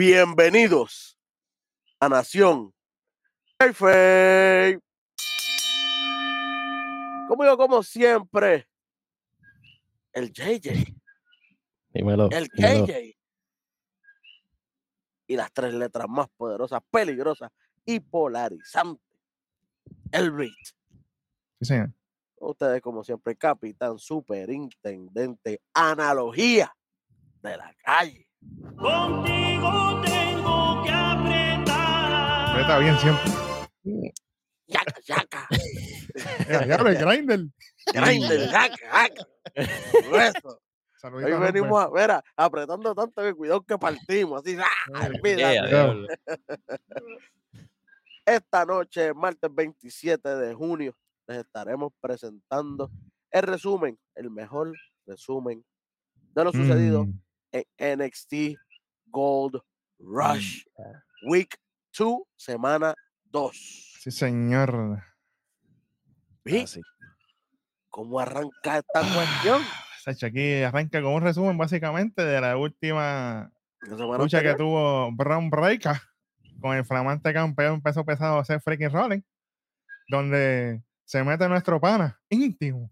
Bienvenidos a Nación Kayfabe. Conmigo, como siempre, el JJ, Dímelo. el dímelo. KJ y las tres letras más poderosas, peligrosas y polarizantes. El Reed. Sí, señor. Ustedes, como siempre, capitán, superintendente, analogía de la calle. Contigo tengo que apretar. Aprieta bien siempre. Yaca, yaca. Ya, ya, el grinder. Grinder, yaca, yaca. Saludito Hoy venimos a ver, apretando tanto que cuidado que partimos. Así, ¡ah! Esta noche, martes 27 de junio, les estaremos presentando el resumen, el mejor resumen de lo sucedido Mm, en NXT Gold Rush Week 2, semana 2. Sí, señor. ¿Vi Así. cómo arranca esta cuestión? Sacha, aquí arranca con un resumen básicamente de la última lucha que tuvo Braun Breaker con el flamante campeón peso pesado Seth freaking Rollins, donde se mete nuestro pana íntimo,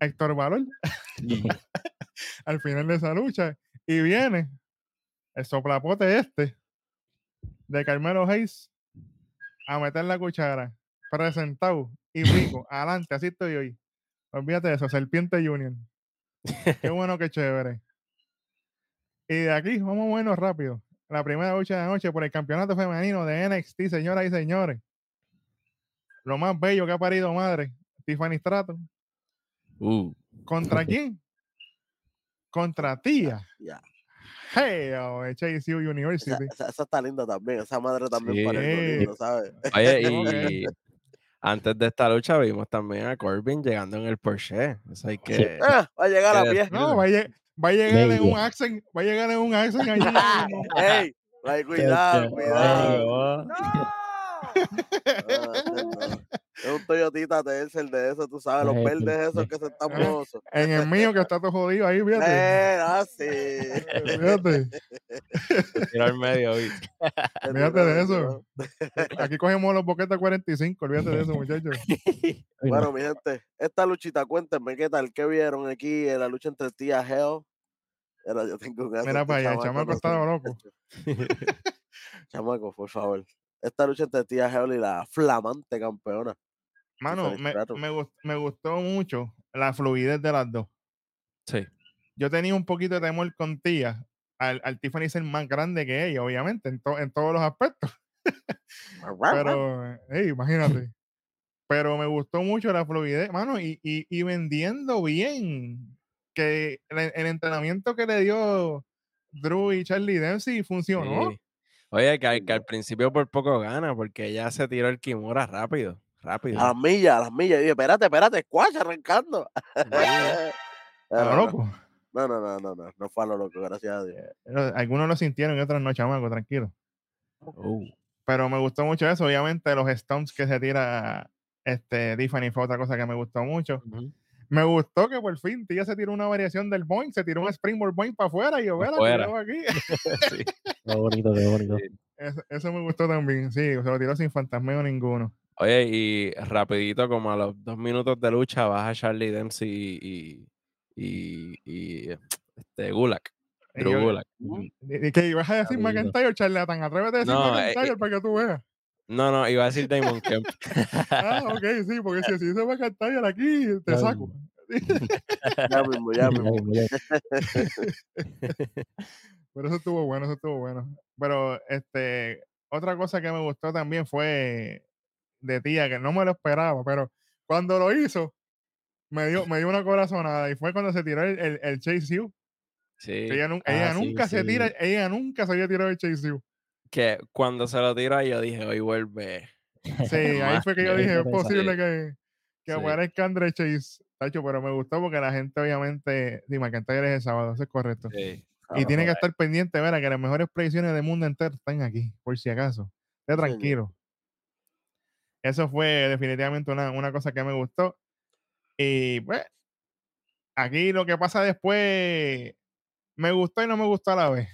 Héctor Valor, al final de esa lucha, y viene el soplapote este de Carmelo Hayes a meter la cuchara, presentado y pico, adelante, así estoy hoy. Olvídate de eso, Serpiente Junior. Qué bueno, qué chévere. Y de aquí, vamos bueno rápido. La primera lucha de la noche por el campeonato femenino de NXT, señoras y señores. Lo más bello que ha parido madre, Tiffany Stratton. Uh, ¿Contra quién? Contra tía. Ya, Hey, oh, esa, University. esa- esa está linda también. Esa madre también Sí. para el lindo, ¿sabes? Oye, y antes de esta lucha vimos también a Corbin llegando en el Porsche. Eso hay que. Ah, va a llegar a pie. No, va a, lle- va a llegar en un accent, va a llegar en un accent allí. Ey, ay, cuidado, cuidado. ay, Ah, este no. Es un Toyotita Tercel de esos, tú sabes, los Ay, verdes esos que se están mozosos. en el mío que está todo jodido ahí, fíjate. Eh, ah, sí. Fíjate. al medio, ¿viste? Olvídate de eso. Aquí cogemos los boquetes 45, olvídate de eso, muchachos. Bueno, mi gente, esta luchita, cuéntenme qué tal, qué vieron aquí en la lucha entre tía Hell. Era, yo tengo un Mira para allá, el chamaco estaba loco. Chamaco, por favor. Esta lucha entre tía Hell y la flamante campeona. Mano, me, me, gust- me gustó mucho la fluidez de las dos. Sí. Yo tenía un poquito de temor con tía al, al Tiffany ser más grande que ella, obviamente, en, to- en todos los aspectos. Pero, hey, imagínate. Pero me gustó mucho la fluidez, mano, y, y, y vendiendo bien. Que el, el entrenamiento que le dio Drew y Charlie Dempsey funcionó. Sí. Oye, que, que al principio por poco gana, porque ella se tiró el Kimura rápido. Rápido. A las millas, a las millas. Y dije, espérate, espérate, squash arrancando. Pero loco. No, no, no, no, no, no fue a lo loco, gracias a Dios. Pero Algunos lo sintieron y otros no, chamaco, tranquilo. Uh, Pero me gustó mucho eso. Obviamente, los stomps que se tira este, Tiffany fue otra cosa que me gustó mucho. Me gustó que por fin Tía se tiró una variación del Boeing, se tiró un Springboard Boeing para afuera y yo, Pa' "Vela, fuera. tiró aquí. Sí. Qué bonito, qué bonito. Eso, eso me gustó también. Sí, se lo tiró sin fantasmeo ninguno. Oye, y rapidito, como a los dos minutos de lucha, baja Charlie Dempsey y, y, y, este, Gulak. Y Drew yo- Gulak. Y, y que ibas a decir Amigo. McIntyre, charlatán. Atrévete a decir No, McIntyre eh, para que tú veas. No, no, iba a decir Damon Kemp. Ah, ok, sí, porque si dice McIntyre aquí, te saco. Ya mismo, ya Ya mismo. Pero eso estuvo bueno, eso estuvo bueno. Pero este, otra cosa que me gustó también fue de tía, que no me lo esperaba, pero cuando lo hizo, me dio, me dio una corazonada y fue cuando se tiró el, el, el Chase U. Sí, ella, Ah, ella sí, nunca se tira, ella nunca se había tirado el Chase U. que cuando se lo tiró yo dije, hoy vuelve. Sí, ahí fue que yo dije, es posible que, que aparezca Andre Chase. Tacho, pero me gustó porque la gente obviamente, Dime McIntyre es el sábado, eso es correcto. Sí. Y tiene que estar pendiente, verá, que las mejores predicciones del mundo entero están aquí, por si acaso. Esté tranquilo. Eso fue definitivamente una, una cosa que me gustó. Y pues, aquí lo que pasa después me gustó y no me gustó a la vez.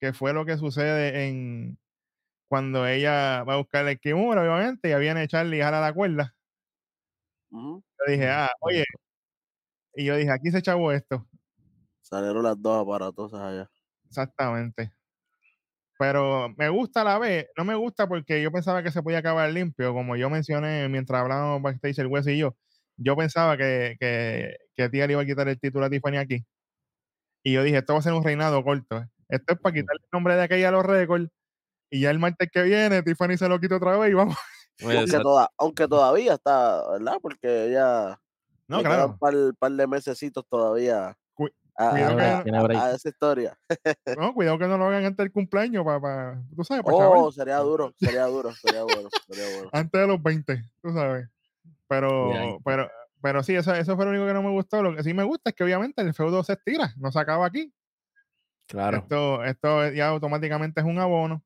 que fue lo que sucede en cuando ella va a buscar el Kimura, obviamente, y ya viene Charlie y jala la cuerda. Yo dije, ah, oye, y yo dije, aquí se chavó esto. Salieron las dos aparatosas allá. Exactamente. Pero me gusta a la vez, no me gusta porque yo pensaba que se podía acabar limpio, como yo mencioné mientras hablábamos backstage el Wes y yo. Yo pensaba que, que, que Tía le iba a quitar el título a Tiffany aquí. Y yo dije, esto va a ser un reinado corto. Esto es para quitarle el nombre de aquella a los récords. Y ya el martes que viene, Tiffany se lo quita otra vez y vamos. Aunque, esa- toda- aunque todavía está, ¿verdad? Porque ella No, claro. quedan par, par de mesecitos todavía a, esa historia. No, cuidado que no lo hagan antes del cumpleaños para, tú sabes, para. Oh, sería duro, sería duro, sería bueno, sería bueno. antes de los 20, tú sabes. Pero, pero, pero sí, eso, eso fue lo único que no me gustó. Lo que sí me gusta es que obviamente el feudo se estira, no se acaba aquí. claro. Esto, esto ya automáticamente es un abono.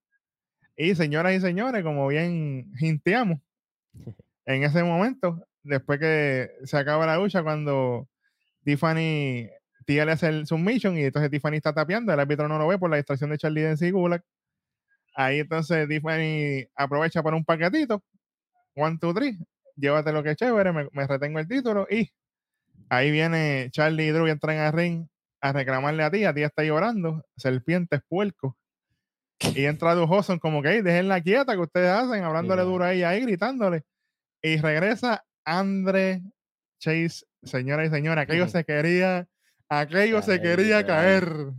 Y señoras y señores, como bien hinteamos, en ese momento, después que se acaba la lucha, cuando Tiffany Tía le hace el submission y entonces Tiffany está tapeando, el árbitro no lo ve por la distracción de Charlie Dance y Gulak. Ahí entonces Tiffany aprovecha para un paquetito. One, two, three. Llévate lo que es chévere, me, me retengo el título y ahí viene Charlie y Drew y entran al ring a reclamarle a tía, tía está llorando, serpientes, puerco. Y entra Drew Hudson como que, "Ey, déjenla quieta que ustedes hacen, hablándole duro a ella ahí, gritándole. Y regresa Andre Chase, señora y señora, aquello Ujú. se quería, aquello se quería caer.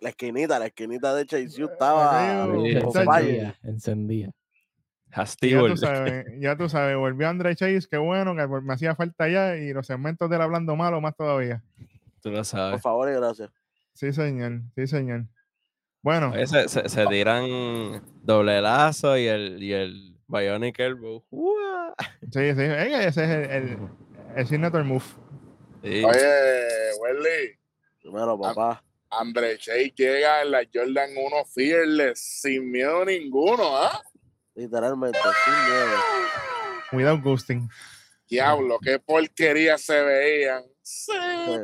La esquinita, la esquinita de Chase U estaba encendía. Y Ya tú sabes, ya tú sabes, volvió Andre Chase, qué bueno, que me hacía falta ya, y los segmentos del hablando malo más todavía. Tú lo Por sabes. favor y gracias. Sí, señor, sí, señor. Bueno, Oye, se, se- se tiran doble lazo y el, y el Bionic Elbow. ¡Uah! sí, sí, ese es el, el, el signature move. Sí. Oye, Welly, Primero, papá. André Chase llega en la Jordan 1 Fearless sin miedo ninguno, ¿ah? Literalmente, sin miedo. Without ghosting. Diablo, qué porquería se veían. Sí,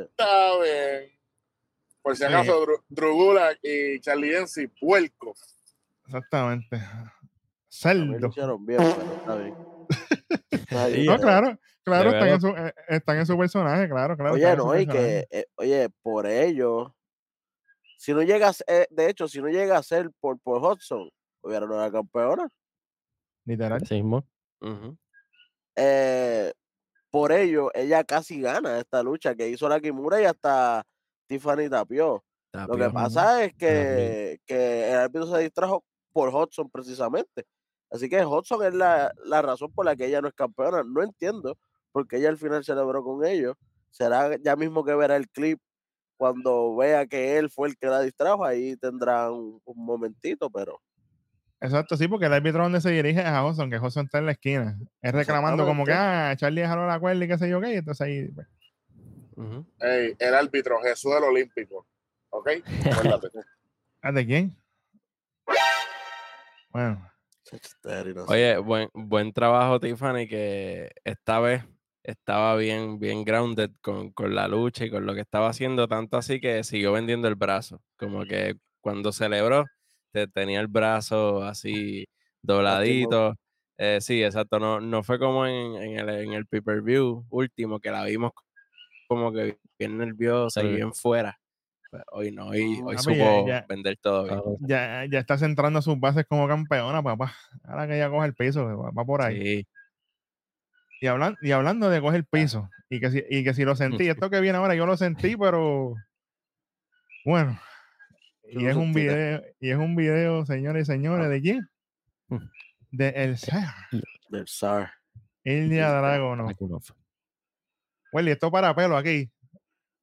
está bien. Por si acaso, Dru- Drew Gulak y Charlie Dempsey, puerco. Exactamente. Hicieron bien, pero está bien. Está bien. Sí, No, claro, claro, de están en, su, eh, están en su personaje, claro, claro. Oye, no, y personaje. que, eh, oye, por ello, si no llega a ser, eh, de hecho, si no llega a ser por, por Hudson, hubiera no era campeona. Literal. Así mismo. Ujú. Eh, por ello, ella casi gana esta lucha que hizo la Kimura y hasta Tiffany tapió. Lo que pasa es que, que el árbitro se distrajo por Hudson precisamente. Así que Hudson es la, la razón por la que ella no es campeona. No entiendo porque ella al final celebró con ellos. Será ya mismo que verá el clip cuando vea que él fue el que la distrajo. Ahí tendrá un, un momentito, pero Exacto, sí, porque el árbitro donde se dirige es a Hudson, que Hudson está en la esquina. Es reclamando como que, ah, Charlie jaló la cuerda y qué sé yo qué, entonces ahí, pues, el árbitro, Jesús del Olímpico. ¿Ok? Acuérdate. ¿ah, de quién? Bueno. Oye, buen, buen trabajo, Tiffany, que esta vez estaba bien, bien grounded con, con la lucha y con lo que estaba haciendo, tanto así que siguió vendiendo el brazo. Como que cuando celebró, te, tenía el brazo así dobladito. Eh, sí, exacto. No, no fue como en, en el, en el pay-per-view último, que la vimos como que bien nerviosa y Sí. bien fuera. Pues hoy no, hoy, hoy Ah, supo ya- ya- vender todo bien. Ya, ya está centrando sus bases como campeona, papá. Ahora que ella coge el piso, va, va por ahí. Sí. Y, hablan, y hablando de coger el piso, y que, si, y que si lo sentí, esto que viene ahora, yo lo sentí, pero bueno. Y es un video, y es un video, señores y señores, ¿de quién? Mm. De El Ser, Del Zar. Ilya Dragunov. Dragunov. Well, y esto para pelo aquí.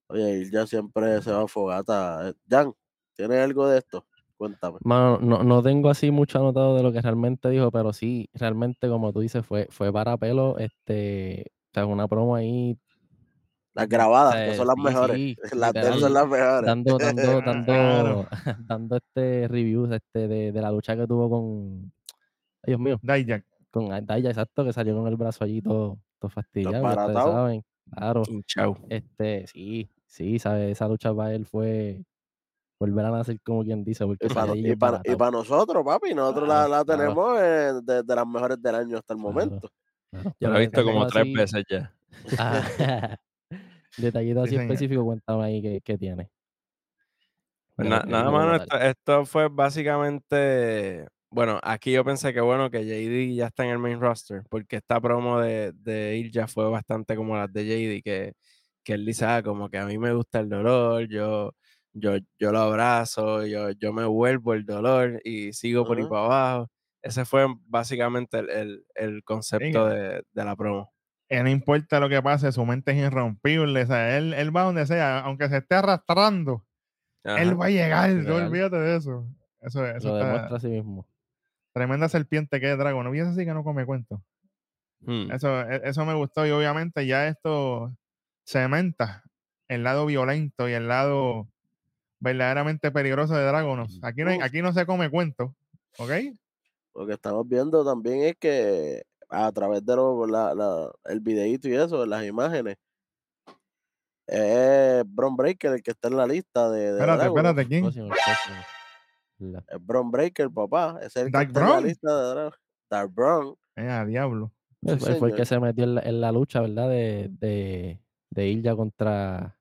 Oye, y ya siempre se va a fogata. Jan, ¿tienes algo de esto? Cuéntame. Mano, no, no tengo así mucho anotado de lo que realmente dijo, pero sí, realmente, como tú dices, fue, fue para pelo, este, o sea, una promo ahí, Las grabadas, que son las sí, mejores. sí, las de son las mejores. dando, dando, dando, Claro. dando este reviews este de, de la lucha que tuvo con, ay Dios mío, Dijak. con Daya, exacto, que salió con el brazo allí todo, todo fastidiado, ustedes saben, claro, este, sí, sí, sabe, esa lucha para él fue, volver a nacer como quien dice, porque Y para, Yayi es baratado. nosotros, papi, nosotros Claro, la, la claro. tenemos eh, de, de las mejores del año hasta el Claro. momento. Claro, Yo lo he visto como tres así- veces ya. Ajá. Detallito Sí, así específico, cuéntame ahí qué, qué tiene. Pues na- que nada más, esto, fue básicamente. Bueno, aquí yo pensé que bueno que JD ya está en el main roster, porque esta promo de, de Ilja fue bastante como las de JD, que, que él dice, ah, como que a mí me gusta el dolor, yo, yo, yo lo abrazo, yo, yo me vuelvo el dolor y sigo por ahí para abajo. Ese fue básicamente el, el- el concepto de, de la promo. Eh, no importa lo que pase, su mente es irrompible. O sea, él, él va donde sea, aunque se esté arrastrando, Ajá. él va a llegar. No olvídate de eso. Eso, eso Lo está demuestra a sí mismo. tremenda serpiente que es Dragon. No así que no come cuento. Hmm. Eso, e- eso me gustó y obviamente ya esto cementa el lado violento y el lado verdaderamente peligroso de Dragonos. Aquí no, aquí no se come cuento, ¿ok? Lo que estamos viendo también es que a través de lo- la, la- el videíto y eso, las imágenes, es Bron Breaker el que está en la lista de, de Espérate, Dragon. espérate, ¿quién? Es Bron Breaker, papá. Ese es el que está en la lista de Dragon. Dark Bron. Eh, a diablo. Sí, Él fue- el que se metió en la, en la lucha, ¿verdad? De, de, de Ilja contra,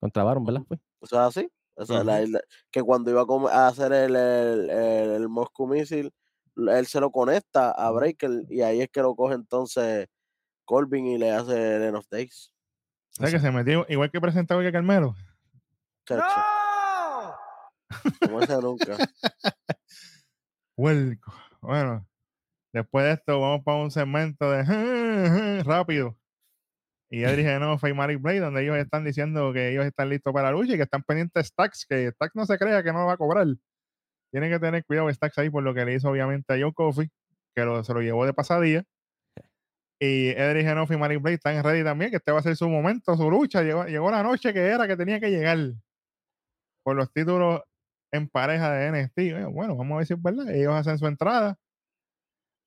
contra Baron, ¿verdad? Fue? Eso es así. O sea, la Ujú. isla- que cuando iba a, hacer el, el, el, el Moscow Missile, él se lo conecta a Breaker y ahí es que lo coge entonces Corbin y le hace el End of Days. O sea, que se metió igual que presentaba que Carmelo. Chacho. Como ese nunca. Huelco. Bueno, después de esto vamos para un segmento de rápido. Y Edric Genofa y Malik Blade, donde ellos están diciendo que ellos están listos para la lucha y que están pendientes de Stacks, que Stacks no se crea que no lo va a cobrar. Tienen que tener cuidado Stacks ahí por lo que le hizo obviamente a Joe Coffey, que se lo llevó de pasadilla. Y Edric Genofa y Malik Blade están ready también, que este va a ser su momento, su lucha. Llegó, llegó la noche que era que tenía que llegar por los títulos en pareja de NXT. Eh, Bueno, vamos a ver si es verdad. Ellos hacen su entrada.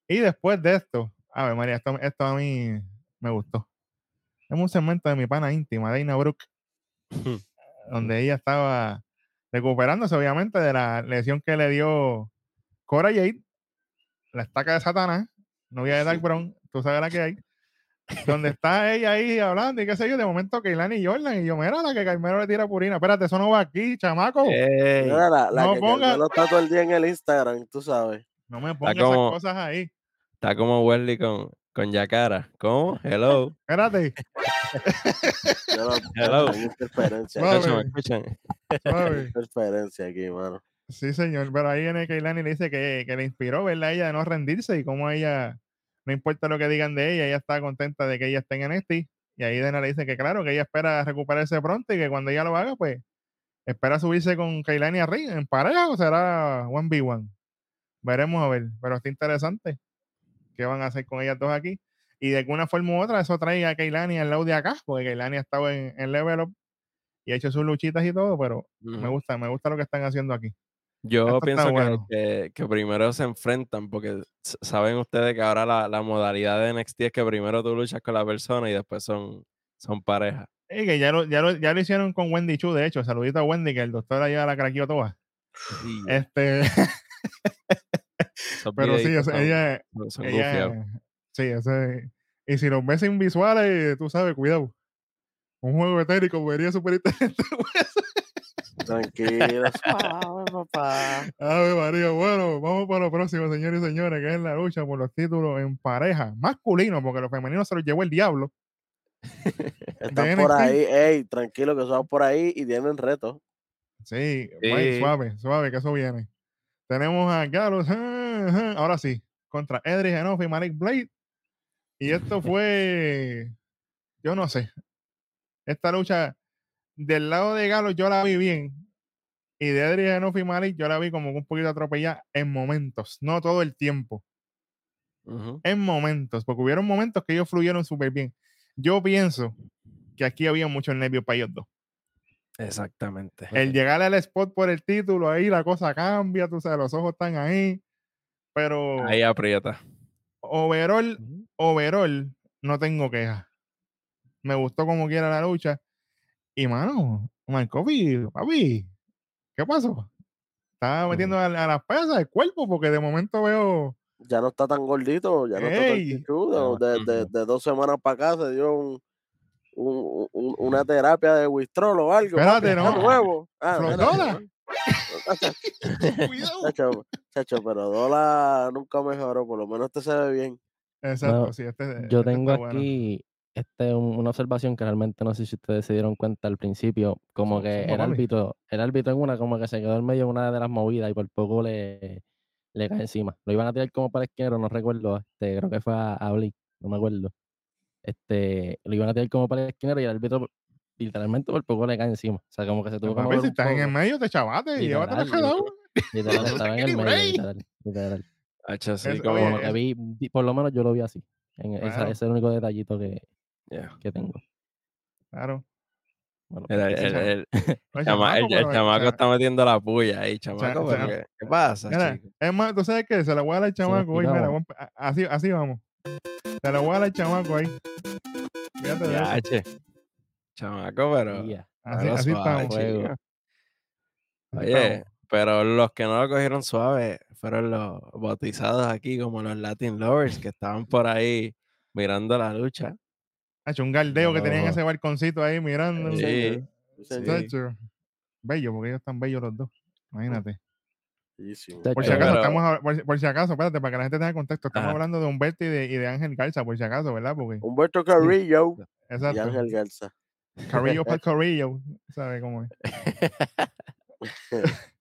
Y después de esto, a ver, María, esto a mí me gustó. Es un segmento de mi pana íntima, Dana Brooke, donde ella estaba recuperándose, obviamente, de la lesión que le dio Cora Jade, la estaca de Satanás, novia de Dark Brown, tú sabes la que hay. Donde está ella ahí hablando y qué sé yo, de momento Keilani y Jordan, y yo, mira la que Carmelo le tira purina. Espérate, eso no va aquí, chamaco. Ey, Mira, la, la no que ponga- Carmelo está todo el día en el Instagram, tú sabes. No me pongas como- esas cosas ahí. está como Wesley con, con Yacara. ¿Cómo? Hello. Espérate, Yo no, Hello. hay interferencia. Escuchan, escuchan. suave. Hay interferencia aquí, mano. Sí, señor, pero ahí en el Keilani le dice que, que le inspiró, ¿verdad? Ella de no rendirse y como ella, no importa lo que digan de ella, ella está contenta de que ella esté en NXT. Y ahí Dana le dice que claro, que ella espera recuperarse pronto y que cuando ella lo haga, pues espera subirse con Keilani a ring en pareja o será 1v1. Veremos a ver, pero está interesante qué van a hacer con ellas dos aquí. Y de alguna forma u otra, eso trae a Keilani al lado de acá, porque Keilani ha estado en, en Level Up y ha hecho sus luchitas y todo, pero me gusta, me gusta lo que están haciendo aquí. Yo Esto pienso que, bueno. que, que primero se enfrentan, porque saben ustedes que ahora la, la modalidad de NXT es que primero tú luchas con la persona y después son, son pareja. Y que ya lo, ya, lo, ya lo hicieron con Wendy Chu, de hecho. Saludito a Wendy, que el doctor la craqueó toda. Sí, Este, esos pero sí, ella, son, ella- sí, ese, y si los ves sin visuales, tú sabes, cuidado. Un juego etérico vería súper interesante. Tranquilo, suave, papá. Ave María, bueno, vamos para lo próximo, señores y señores, que es la lucha por los títulos en pareja masculino, porque los femeninos se los llevó el diablo. Están por ahí, ey, tranquilo que son por ahí y tienen retos. Sí, suave, suave, que eso viene. Tenemos a Gallows, ahora sí, contra Edric Enough y Malik Blade. Y esto fue, yo no sé, esta lucha del lado de Gallows yo la vi bien. Y de Edric Enough y Malik yo la vi como un poquito atropellada en momentos, no todo el tiempo, en momentos, porque hubieron momentos que ellos fluyeron súper bien. Yo pienso que aquí había mucho nervio para ellos dos. Exactamente. El llegar al spot por el título, ahí la cosa cambia, tú sabes, los ojos están ahí. Pero Ahí aprieta. overall, overall, no tengo quejas. Me gustó como quiera la lucha. Y mano, Marcovi, papi, ¿Qué pasó? Estaba metiendo a, a las pesas el cuerpo porque de momento veo. Ya no está tan gordito, ya no está tan Ey. chichudo. De, de- Ujú. de dos semanas para acá se dio un, un- un- una terapia de Wistrol o algo. Espérate, no. nuevo. Ah, Chacho, chacho, pero Dola nunca mejoró, por lo menos este se ve bien. Exacto, Bueno, sí, este, Yo este tengo bueno. aquí este, un- una observación que realmente no sé si ustedes se dieron cuenta al principio, como que el árbitro, el árbitro en una como que se quedó en medio de una de las movidas y por poco le, le cae encima. Lo iban a tirar como para el esquinero, no recuerdo, este, creo que fue a, a Blake, no me acuerdo. Este, lo iban a tirar como para el esquinero y el árbitro literalmente por poco le cae encima. O sea, como que se tuvo que si estás en el medio, te chavate y llévate la Literal, jalado. Literal, estaba en el medio, literal, literal. Sí, Es- como- que vi, por lo menos yo lo vi así. En esa- Claro. ese es el único detallito que, yeah. que tengo. Claro. Bueno, pues, el, el- el- el pero, chamaco está metiendo la puya ahí, chamaco. o sea, pero ¿qué, qué pasa, Mira, chico? es más, tú sabes que se la voy a dar al chamaco hoy, mira, vamos así, así vamos. Se la voy a dar al chamaco ahí. Fíjate de eso. Che. Chamaco, pero. Así, Pero así suave, estamos. Oye, estamos. pero los que no lo cogieron suave fueron los bautizados aquí, como los Latin Lovers, que estaban por ahí mirando la lucha. Ha hecho un galdeo que tenían No. ese balconcito ahí mirando. Sí. Sí. Bello, porque ellos están bellos los dos. Imagínate. Bellísimo. Chacho, Por si acaso, pero- estamos a- por, si- por si acaso, espérate, para que la gente tenga contexto, estamos Ajá. hablando de Humberto y de, y de Ángel Garza, por si acaso, ¿verdad? Porque, Humberto Carrillo y exacto. Ángel Garza. Carrillo para Carrillo, ¿sabe cómo es?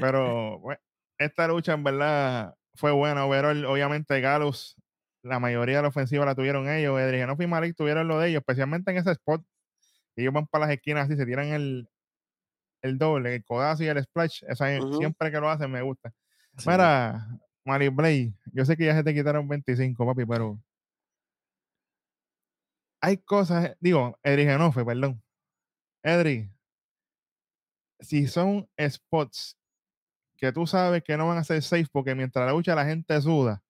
Pero bueno, esta lucha en verdad fue buena. Overall, obviamente Galus, la mayoría de la ofensiva la tuvieron ellos. Edriano y Malik tuvieron lo de ellos, especialmente en ese spot. Ellos van para las esquinas así, se tiran el, el doble, el codazo y el splash. Esa, Ujú. Siempre que lo hacen me gusta. Sí. Mira, Malik Blade, yo sé que ya se te quitaron 25, papi, pero hay cosas, digo, Edri Genofe, perdón. Edri, si son spots que tú sabes que no van a ser safe porque mientras la lucha la gente suda,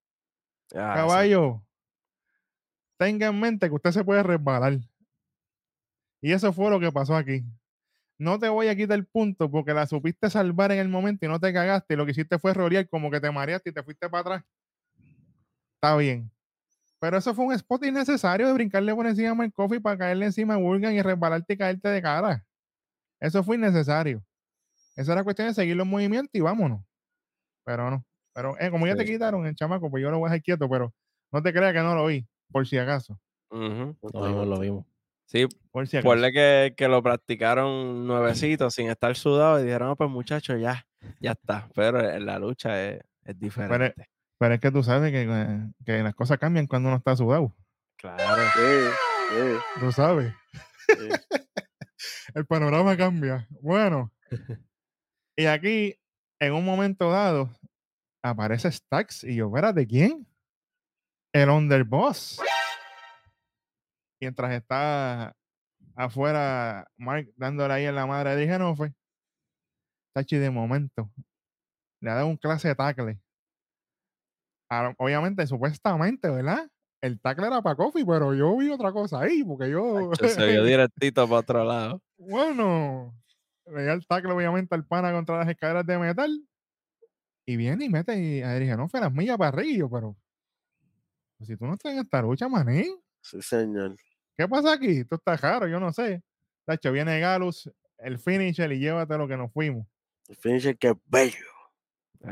Ah, sí. caballo, tenga en mente que usted se puede resbalar. Y eso fue lo que pasó aquí. No te voy a quitar el punto porque la supiste salvar en el momento y no te cagaste. Y lo que hiciste fue rolear como que te mareaste y te fuiste para atrás. Está bien. Pero eso fue un spot innecesario de brincarle por encima a Mike Coffey para caerle encima a Wurgan y resbalarte y caerte de cara. Eso fue innecesario. Esa era cuestión de seguir los movimientos y vámonos. Pero no. Pero eh, como ya te quitaron el chamaco, pues yo lo voy a dejar quieto, pero no te creas que no lo vi, por si acaso. Ujú. Lo vimos, lo vimos. Sí, Por si acaso. ponle que, que lo practicaron nuevecito sin estar sudado y dijeron, pues muchachos, ya, ya está. Pero en la lucha es, es diferente. Pero es que tú sabes que, eh, que las cosas cambian cuando uno está sudado. Claro. Sí, sí, Tú sabes. sí. El panorama cambia. Bueno. y aquí, en un momento dado, aparece Stax y yo, ¿de quién? El Underboss. Mientras está afuera Mark dándole ahí en la madre de Genofe. Tachi de momento. Le ha dado un clase de tackle. Obviamente, supuestamente, ¿verdad? El tackle era para Kofi, pero yo vi otra cosa ahí, porque yo. Se vio directito para otro lado. Bueno, le da el tackle obviamente al pana contra las escaleras de metal. Y viene y mete y a Adrián no fue las millas para arriba, pero pues, si tú no estás en esta lucha, maní, Sí, señor. ¿qué pasa aquí? Esto está raro, yo no sé. Tacho, viene Galus, el finisher y llévate lo que nos fuimos. El finisher que es bello.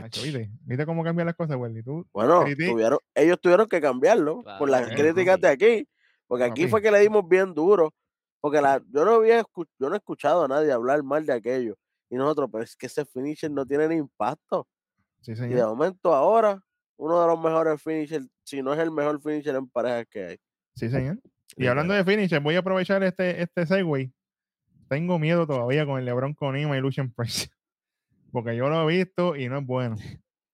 ¿Viste? ¿Viste cómo cambian las cosas? Tú, Bueno, tuvieron, ellos tuvieron que cambiarlo por las críticas de aquí. Porque aquí Papi. fue que le dimos bien duro. Porque la, yo no había yo no he escuchado a nadie hablar mal de aquello. Y nosotros, pero es que ese finisher no tiene ni impacto. sí, Y de señor. momento ahora, uno de los mejores finishers, si no es el mejor finisher en parejas que hay. Sí, señor. Y hablando de finisher, voy a aprovechar este, este segue. Tengo miedo todavía con el LeBron Conima y Lucian Price. Porque yo lo he visto y no es bueno.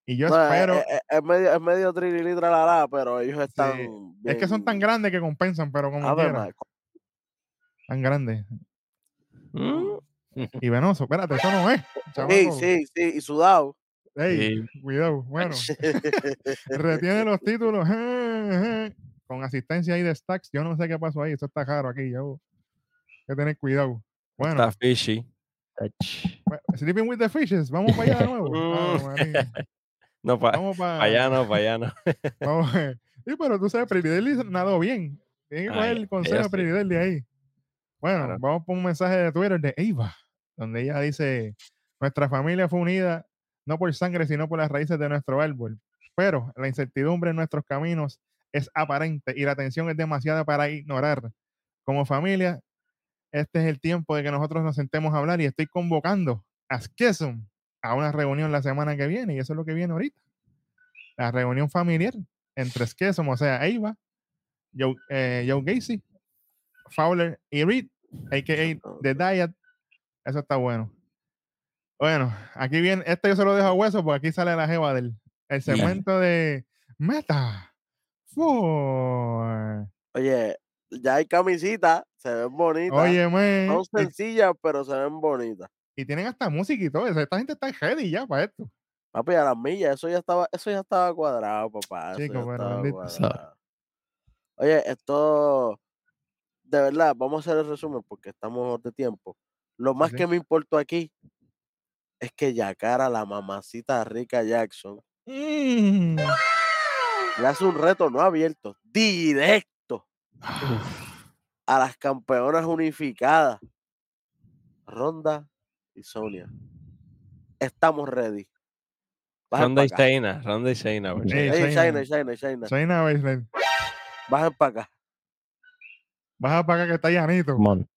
Y yo No, es- espero. es, es- es medio, es medio trililitra la la, pero ellos están. es que son tan grandes que compensan, pero como Ave quiera, María. tan grandes. Mm, Y venoso, espérate, eso no es. Sí, sí, sí, y sudado. Ey, cuidado. Bueno, retiene los títulos con asistencia ahí de Stacks. Yo no sé qué pasó ahí. Esto está raro aquí. Yo hay que tener cuidado. Bueno, Está fishy. Sleeping with the Fishes, vamos para allá de nuevo. María. No, para Vamos para allá no, para allá no. Vamos, sí, pero tú sabes, Prelidelli nadó bien. Que Ah, coger el consejo de. Prelidelli ahí. Bueno, Claro. vamos por un mensaje de Twitter de Eva, donde ella dice: Nuestra familia fue unida no por sangre, sino por las raíces de nuestro árbol. Pero la incertidumbre en nuestros caminos es aparente y la tensión es demasiada para ignorar. Como familia, este es el tiempo de que nosotros nos sentemos a hablar y estoy convocando a Skesum a una reunión la semana que viene y eso es lo que viene ahorita. La reunión familiar entre Skesum, o sea, Eva, Joe, eh, Joe Gacy, Fowler y Reed, a.k.a. The Diet. Eso está bueno. Bueno, aquí viene, este yo se lo dejo a hueso porque aquí sale la jeva del el segmento de Meta. For. Oye, ya hay camisitas, se ven bonitas. Oye, man. Son sencillas, pero se ven bonitas. Y tienen hasta música y todo eso. Esta gente está ready ya para esto. Papi, a las millas, eso ya estaba, eso ya estaba cuadrado, papá. Eso Chico, pero. Oye, esto, de verdad, vamos a hacer el resumen porque estamos de tiempo. Lo más sí. que me importó aquí es que Yacara, la mamacita rica Jackson, Mm. le hace un reto no abierto, directo a las campeonas unificadas, Ronda y Sonia. Estamos ready. Bajen Ronda y. Shayna, Ronda y Shayna, Shayna. Shayna Baszler, Bajen para acá. Baja para acá que está llanito. Mon.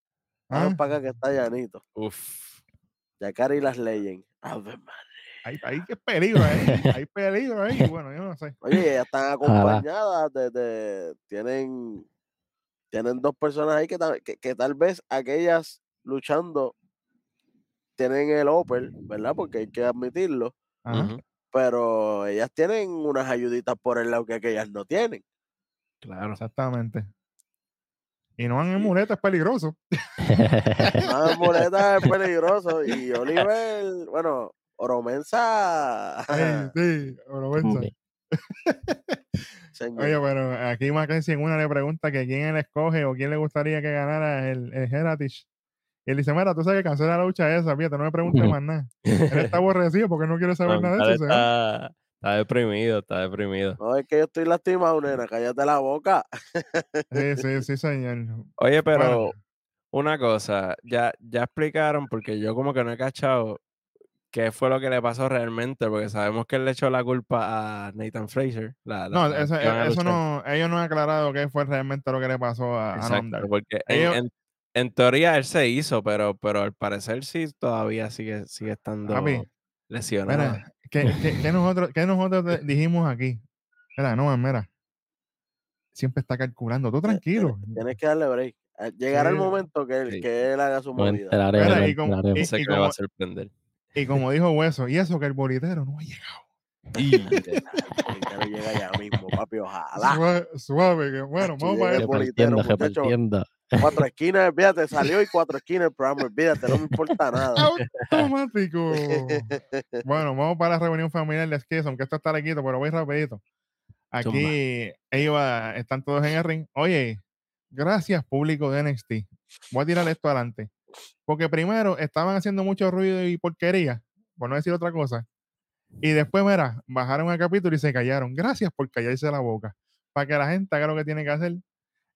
Bajen Ah, para acá que está llanito. Uf. Yacara y las Legends. Ave María. Hay, hay que peligro ahí. Hay peligro ahí. Bueno, yo no sé. Oye, ellas están acompañadas de, de- tienen, tienen dos personas ahí que, tal- que, que tal vez aquellas luchando tienen el Opel, ¿verdad? Porque hay que admitirlo, Ajá. Pero ellas tienen unas ayuditas por el lado que aquellas no tienen. Claro. Exactamente. Y no van en muletas, es peligroso. Más muleta es peligroso y Oliver, bueno, Oromensa, sí, vergüenza. Hombre. Señor. Oye, pero aquí Mackenzie en una le pregunta que quién él escoge o quién le gustaría que ganara el, el Heritage. Y él dice, mira, tú sabes que cancela la lucha esa, fíjate, no me preguntes más nada. Él está aborrecido porque no quiere saber No, nada de eso. va. está, está deprimido, está deprimido. No, es que yo estoy lastimado, nena, cállate la boca. Sí, sí, sí, señor. Oye, pero Bueno. una cosa, ya, ya explicaron, porque yo como que no he cachado qué fue lo que le pasó realmente, porque sabemos que él le echó la culpa a Nathan Fraser. La, la- No, eso, a eso no, ellos no han aclarado qué fue realmente lo que le pasó a, a Exacto, porque en, Ellos- en- en teoría él se hizo, pero, pero al parecer sí todavía sigue, sigue estando Papi, lesionado. Mira, ¿qué, qué- qué nosotros, qué nosotros dijimos aquí? Mira, no, mira. Siempre está calculando. Tú tranquilo. Tienes que darle break. Eh, Llegará el momento que él, Sí. que él haga su No movida. Mira, y como- y qué me va a sorprender. Y como dijo Hueso, y eso que el bolitero no ha llegado. Que no llega ya mismo, papi, ojalá. Suave, suave, que bueno, vamos el eso. bolitero, Repartiendo, muchacho. repartiendo. Cuatro esquinas, olvídate, salió y cuatro esquinas el programa, olvídate, no me importa nada. Automático. bueno, vamos para la reunión familiar de Skis, aunque esto está lequito, pero voy rapidito. Aquí ellos ah, están todos en el ring. Oye, gracias público de NXT. Voy a tirar esto adelante. Porque primero estaban haciendo mucho ruido y porquería, por no decir otra cosa. Y después, mira, bajaron el capítulo y se callaron. Gracias por callarse la boca. Para que la gente haga lo que tiene que hacer.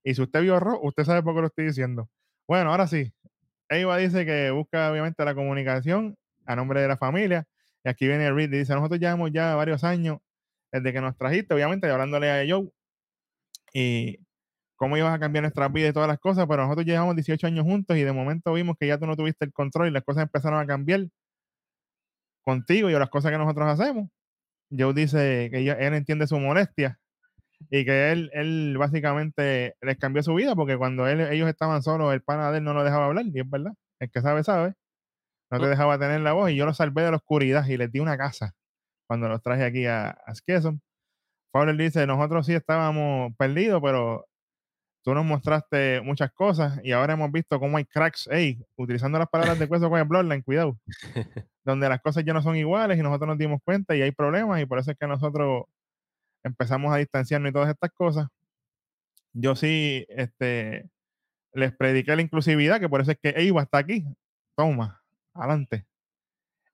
Y si usted vio Raw, usted sabe por qué lo estoy diciendo. Bueno, ahora sí. Eva dice que busca obviamente la comunicación a nombre de la familia. Y aquí viene Reed y dice, nosotros llevamos ya varios años desde que nos trajiste, obviamente, hablándole a Joe. Y cómo ibas a cambiar nuestras vidas y todas las cosas, pero nosotros llevamos 18 años juntos y de momento vimos que ya tú no tuviste el control y las cosas empezaron a cambiar contigo y las cosas que nosotros hacemos. Joe dice que ella- él entiende su molestia y que él, él básicamente les cambió su vida porque cuando él- ellos estaban solos, el pana de él no lo dejaba hablar, y es verdad, el que sabe, sabe. No te dejaba tener la voz y yo los salvé de la oscuridad y les di una casa cuando los traje aquí a, a Skesson. Fowler dice, nosotros sí estábamos perdidos, pero tú nos mostraste muchas cosas y ahora hemos visto cómo hay cracks, ey, utilizando las palabras de Cueso con el Bloodline, cuidado, donde las cosas ya no son iguales y nosotros nos dimos cuenta y hay problemas y por eso es que nosotros empezamos a distanciarnos y todas estas cosas. Yo sí, este, les prediqué la inclusividad, que por eso es que Eva está aquí. Toma, adelante.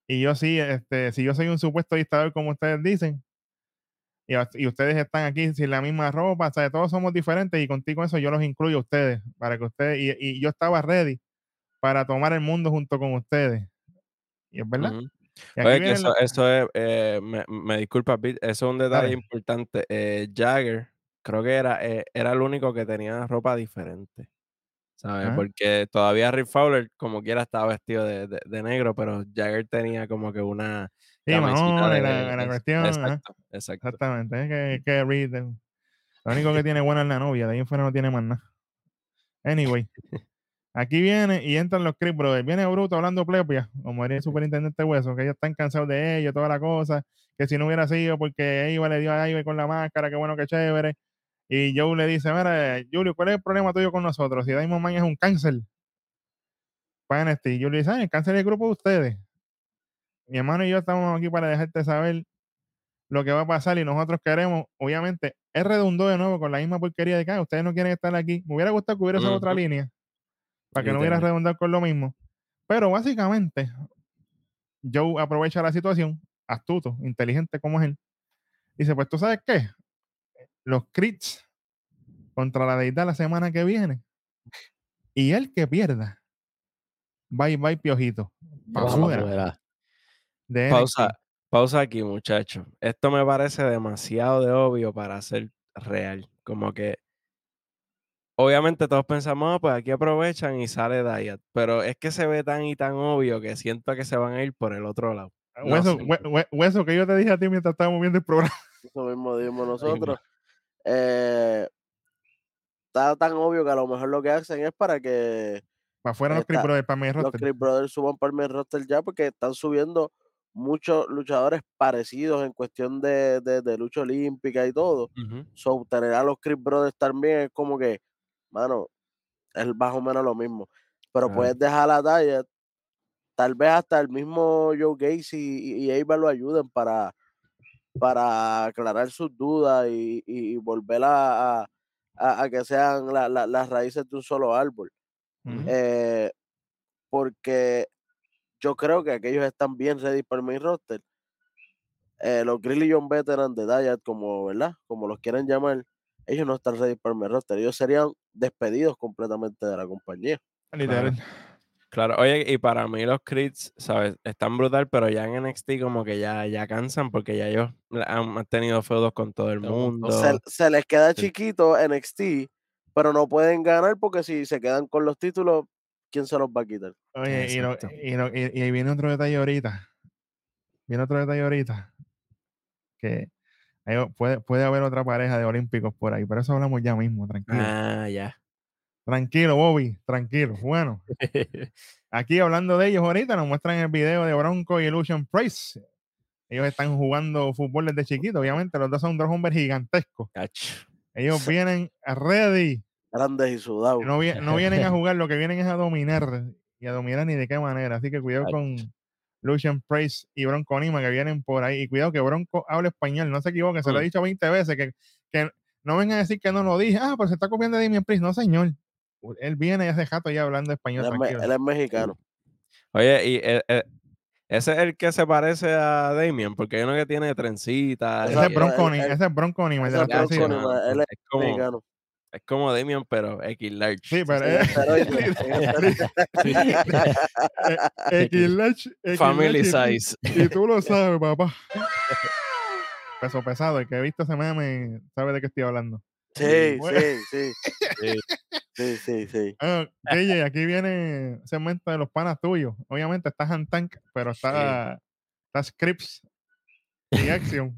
Y yo sí, este, si yo soy un supuesto dictador, como ustedes dicen, y, ustedes están aquí sin la misma ropa, o sea, todos somos diferentes y contigo eso yo los incluyo a ustedes, para que ustedes, y, y yo estaba ready para tomar el mundo junto con ustedes. Y es verdad. Oye, que eso, la- eso es, eh, me, me disculpa, Pete, eso es un detalle importante. Eh, Jagger, creo que era, eh, era el único que tenía ropa diferente, Porque todavía Rick Fowler, como quiera, estaba vestido de, de- de negro, pero Jagger tenía como que una Sí, Mahone, de- la- la es- cuestión. Exacto, exacto. Exactamente. Es que, que Reed, eh, lo único que tiene buena es la novia, de ahí en fuera no tiene más nada. Anyway, aquí viene y entran los Creep Brothers. Viene Bruto hablando plepia, como diría el superintendente Hueso, que ellos están cansados de ellos, toda la cosa, que si no hubiera sido porque Eva le dio a Ivy con la máscara, que bueno, que chévere. Y Joe le dice, mira, Julio, ¿cuál es el problema tuyo con nosotros? Si Diamond Man es un cáncer. Y Julio dice, ah, el cáncer es el grupo de ustedes. Mi hermano y yo estamos aquí para dejarte saber lo que va a pasar y nosotros queremos, obviamente, es redundó de nuevo con la misma porquería de que "Ah, ustedes no quieren estar aquí. Me hubiera gustado que hubiera esa otra línea para que no hubiera redundado con lo mismo. Pero básicamente, Joe aprovecha la situación, astuto, inteligente como es él. Dice, pues tú sabes qué, los crits contra la deidad la semana que viene y el que pierda, bye bye piojito, Pausa, NXT. pausa aquí, muchachos. Esto me parece demasiado de obvio para ser real. Como que, obviamente todos pensamos, "Ah, pues aquí aprovechan y sale Diet. Pero es que se ve tan y tan obvio que siento que se van a ir por el otro lado. No Hueso, sé. hue- hue- hueso que yo te dije a ti mientras estábamos viendo el programa. Eso mismo dijimos nosotros. Eh, está tan obvio que a lo mejor lo que hacen es para que Para afuera los Creep Brothers, para mi los roster. Creep Brothers suban para el main roster ya porque están subiendo muchos luchadores parecidos en cuestión de, de, de lucha olímpica y todo. Ujú. So, tener a los Creep Brothers también es como que, mano, es más o menos lo mismo. Pero puedes dejar la talla, tal vez hasta el mismo Joe Gacy y, y Ava lo ayuden para, para aclarar sus dudas y, y- volver a, a- que sean la- la- las raíces de un solo árbol. Eh, porque yo creo que aquellos están bien ready para el main roster. Eh, los Grill y John Veteran de Diet, como, ¿verdad? Como los quieren llamar, ellos no están ready para el main roster. Ellos serían despedidos completamente de la compañía. Literal. Claro, oye, y para mí los crits, ¿sabes? Están brutal, pero ya en NXT como que ya, ya cansan porque ya ellos han, tenido feudos con todo el mundo. Se, se les queda Sí. chiquito NXT, pero no pueden ganar porque si se quedan con los títulos, ¿quién se los va a quitar? Oye, y, lo- y, lo- y- y ahí viene otro detalle ahorita. Viene otro detalle ahorita. Que puede, puede haber otra pareja de olímpicos por ahí, pero eso hablamos ya mismo, tranquilo. Ah, ya. Tranquilo, Bobby, tranquilo. Bueno, aquí hablando de ellos ahorita, nos muestran el video de Bronco y Illusion Price. Ellos están jugando fútbol desde chiquitos, obviamente, los dos son dos hombres gigantescos. Cacho. Ellos vienen ready. Grandes y sudados. No, vi- no vienen a jugar, lo que vienen es a dominar. Y a dominar ni de qué manera. Así que cuidado con Lucian Price y Bronco Nima que vienen por ahí. Y cuidado que Bronco habla español. No se equivoquen, se lo he dicho 20 veces. Que, que no vengan a decir que no lo dije. Ah, pero se está copiando de Damien Priest. No, señor. Él viene hace jato ya hablando Él español. es, me- tranquilo. él es mexicano. Oye, y eh, eh, ese es el que se parece a Damien, porque hay uno que tiene trencitas. Ese es Bronco él- Nima. él- Ese es Bronco Nima, es él es es como, mexicano. es como Damien, pero X large. Sí, pero eh, X-Large- Family X-Large y- size. Y tú lo sabes, papá. Peso pesado. El que ha visto ese meme sabe de qué estoy hablando. Sí, sí, sí. Sí. Sí, sí, sí. Aquí viene el segmento de los panas tuyos. Obviamente está Han Tank, pero está, está Scripps y Action.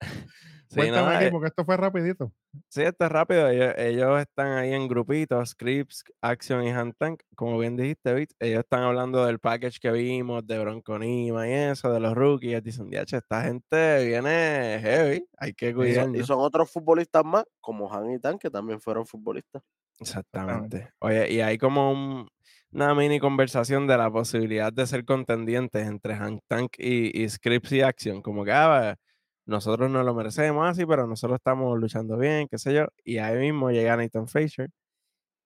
Sí, Cuéntame no, aquí, eh, porque esto fue rapidito. Sí, esto es rápido. Ellos, ellos están ahí en grupitos, Scripps, Action y Hand Tank. Como bien dijiste, Vic, ellos están hablando del package que vimos, de Bronconima y eso, de los rookies. Dicen, DH, esta gente viene heavy, hay que cuidarnos. y son otros futbolistas más, como Han y Tan, que también fueron futbolistas. Exactamente. Oye, y hay como un- una mini conversación de la posibilidad de ser contendientes entre Hank Tank y, y Scripps y Action. Como que, ah, nosotros no lo merecemos así, pero nosotros estamos luchando bien, qué sé yo. Y ahí mismo llega Nathan Frazier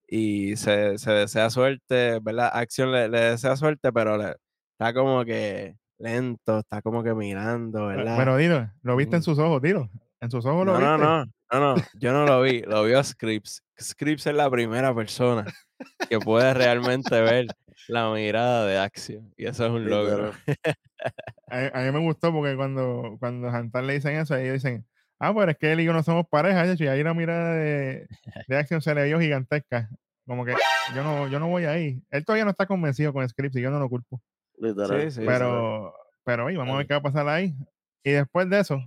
y se, se desea suerte, ¿verdad? Action le, le desea suerte, pero le, está como que lento, está como que mirando, ¿verdad? Pero dilo, lo viste en Mm. sus ojos, dilo. En sus ojos lo no, no, viste. no, no, no, yo no lo vi, lo vio Scripps. Scripps es la primera persona que puede realmente ver la mirada de acción y eso es un logro. A, a mí me gustó porque cuando, cuando Jantar le dicen eso, ellos dicen, ah, pero es que él y yo no somos pareja, de hecho, y ahí la mirada de, de acción se le vio gigantesca. Como que yo no, yo no voy ahí. Él todavía no está convencido con Scripps y yo no lo culpo. Literal. Sí, sí, pero, pero oye, vamos a ver qué va a pasar ahí. Y después de eso,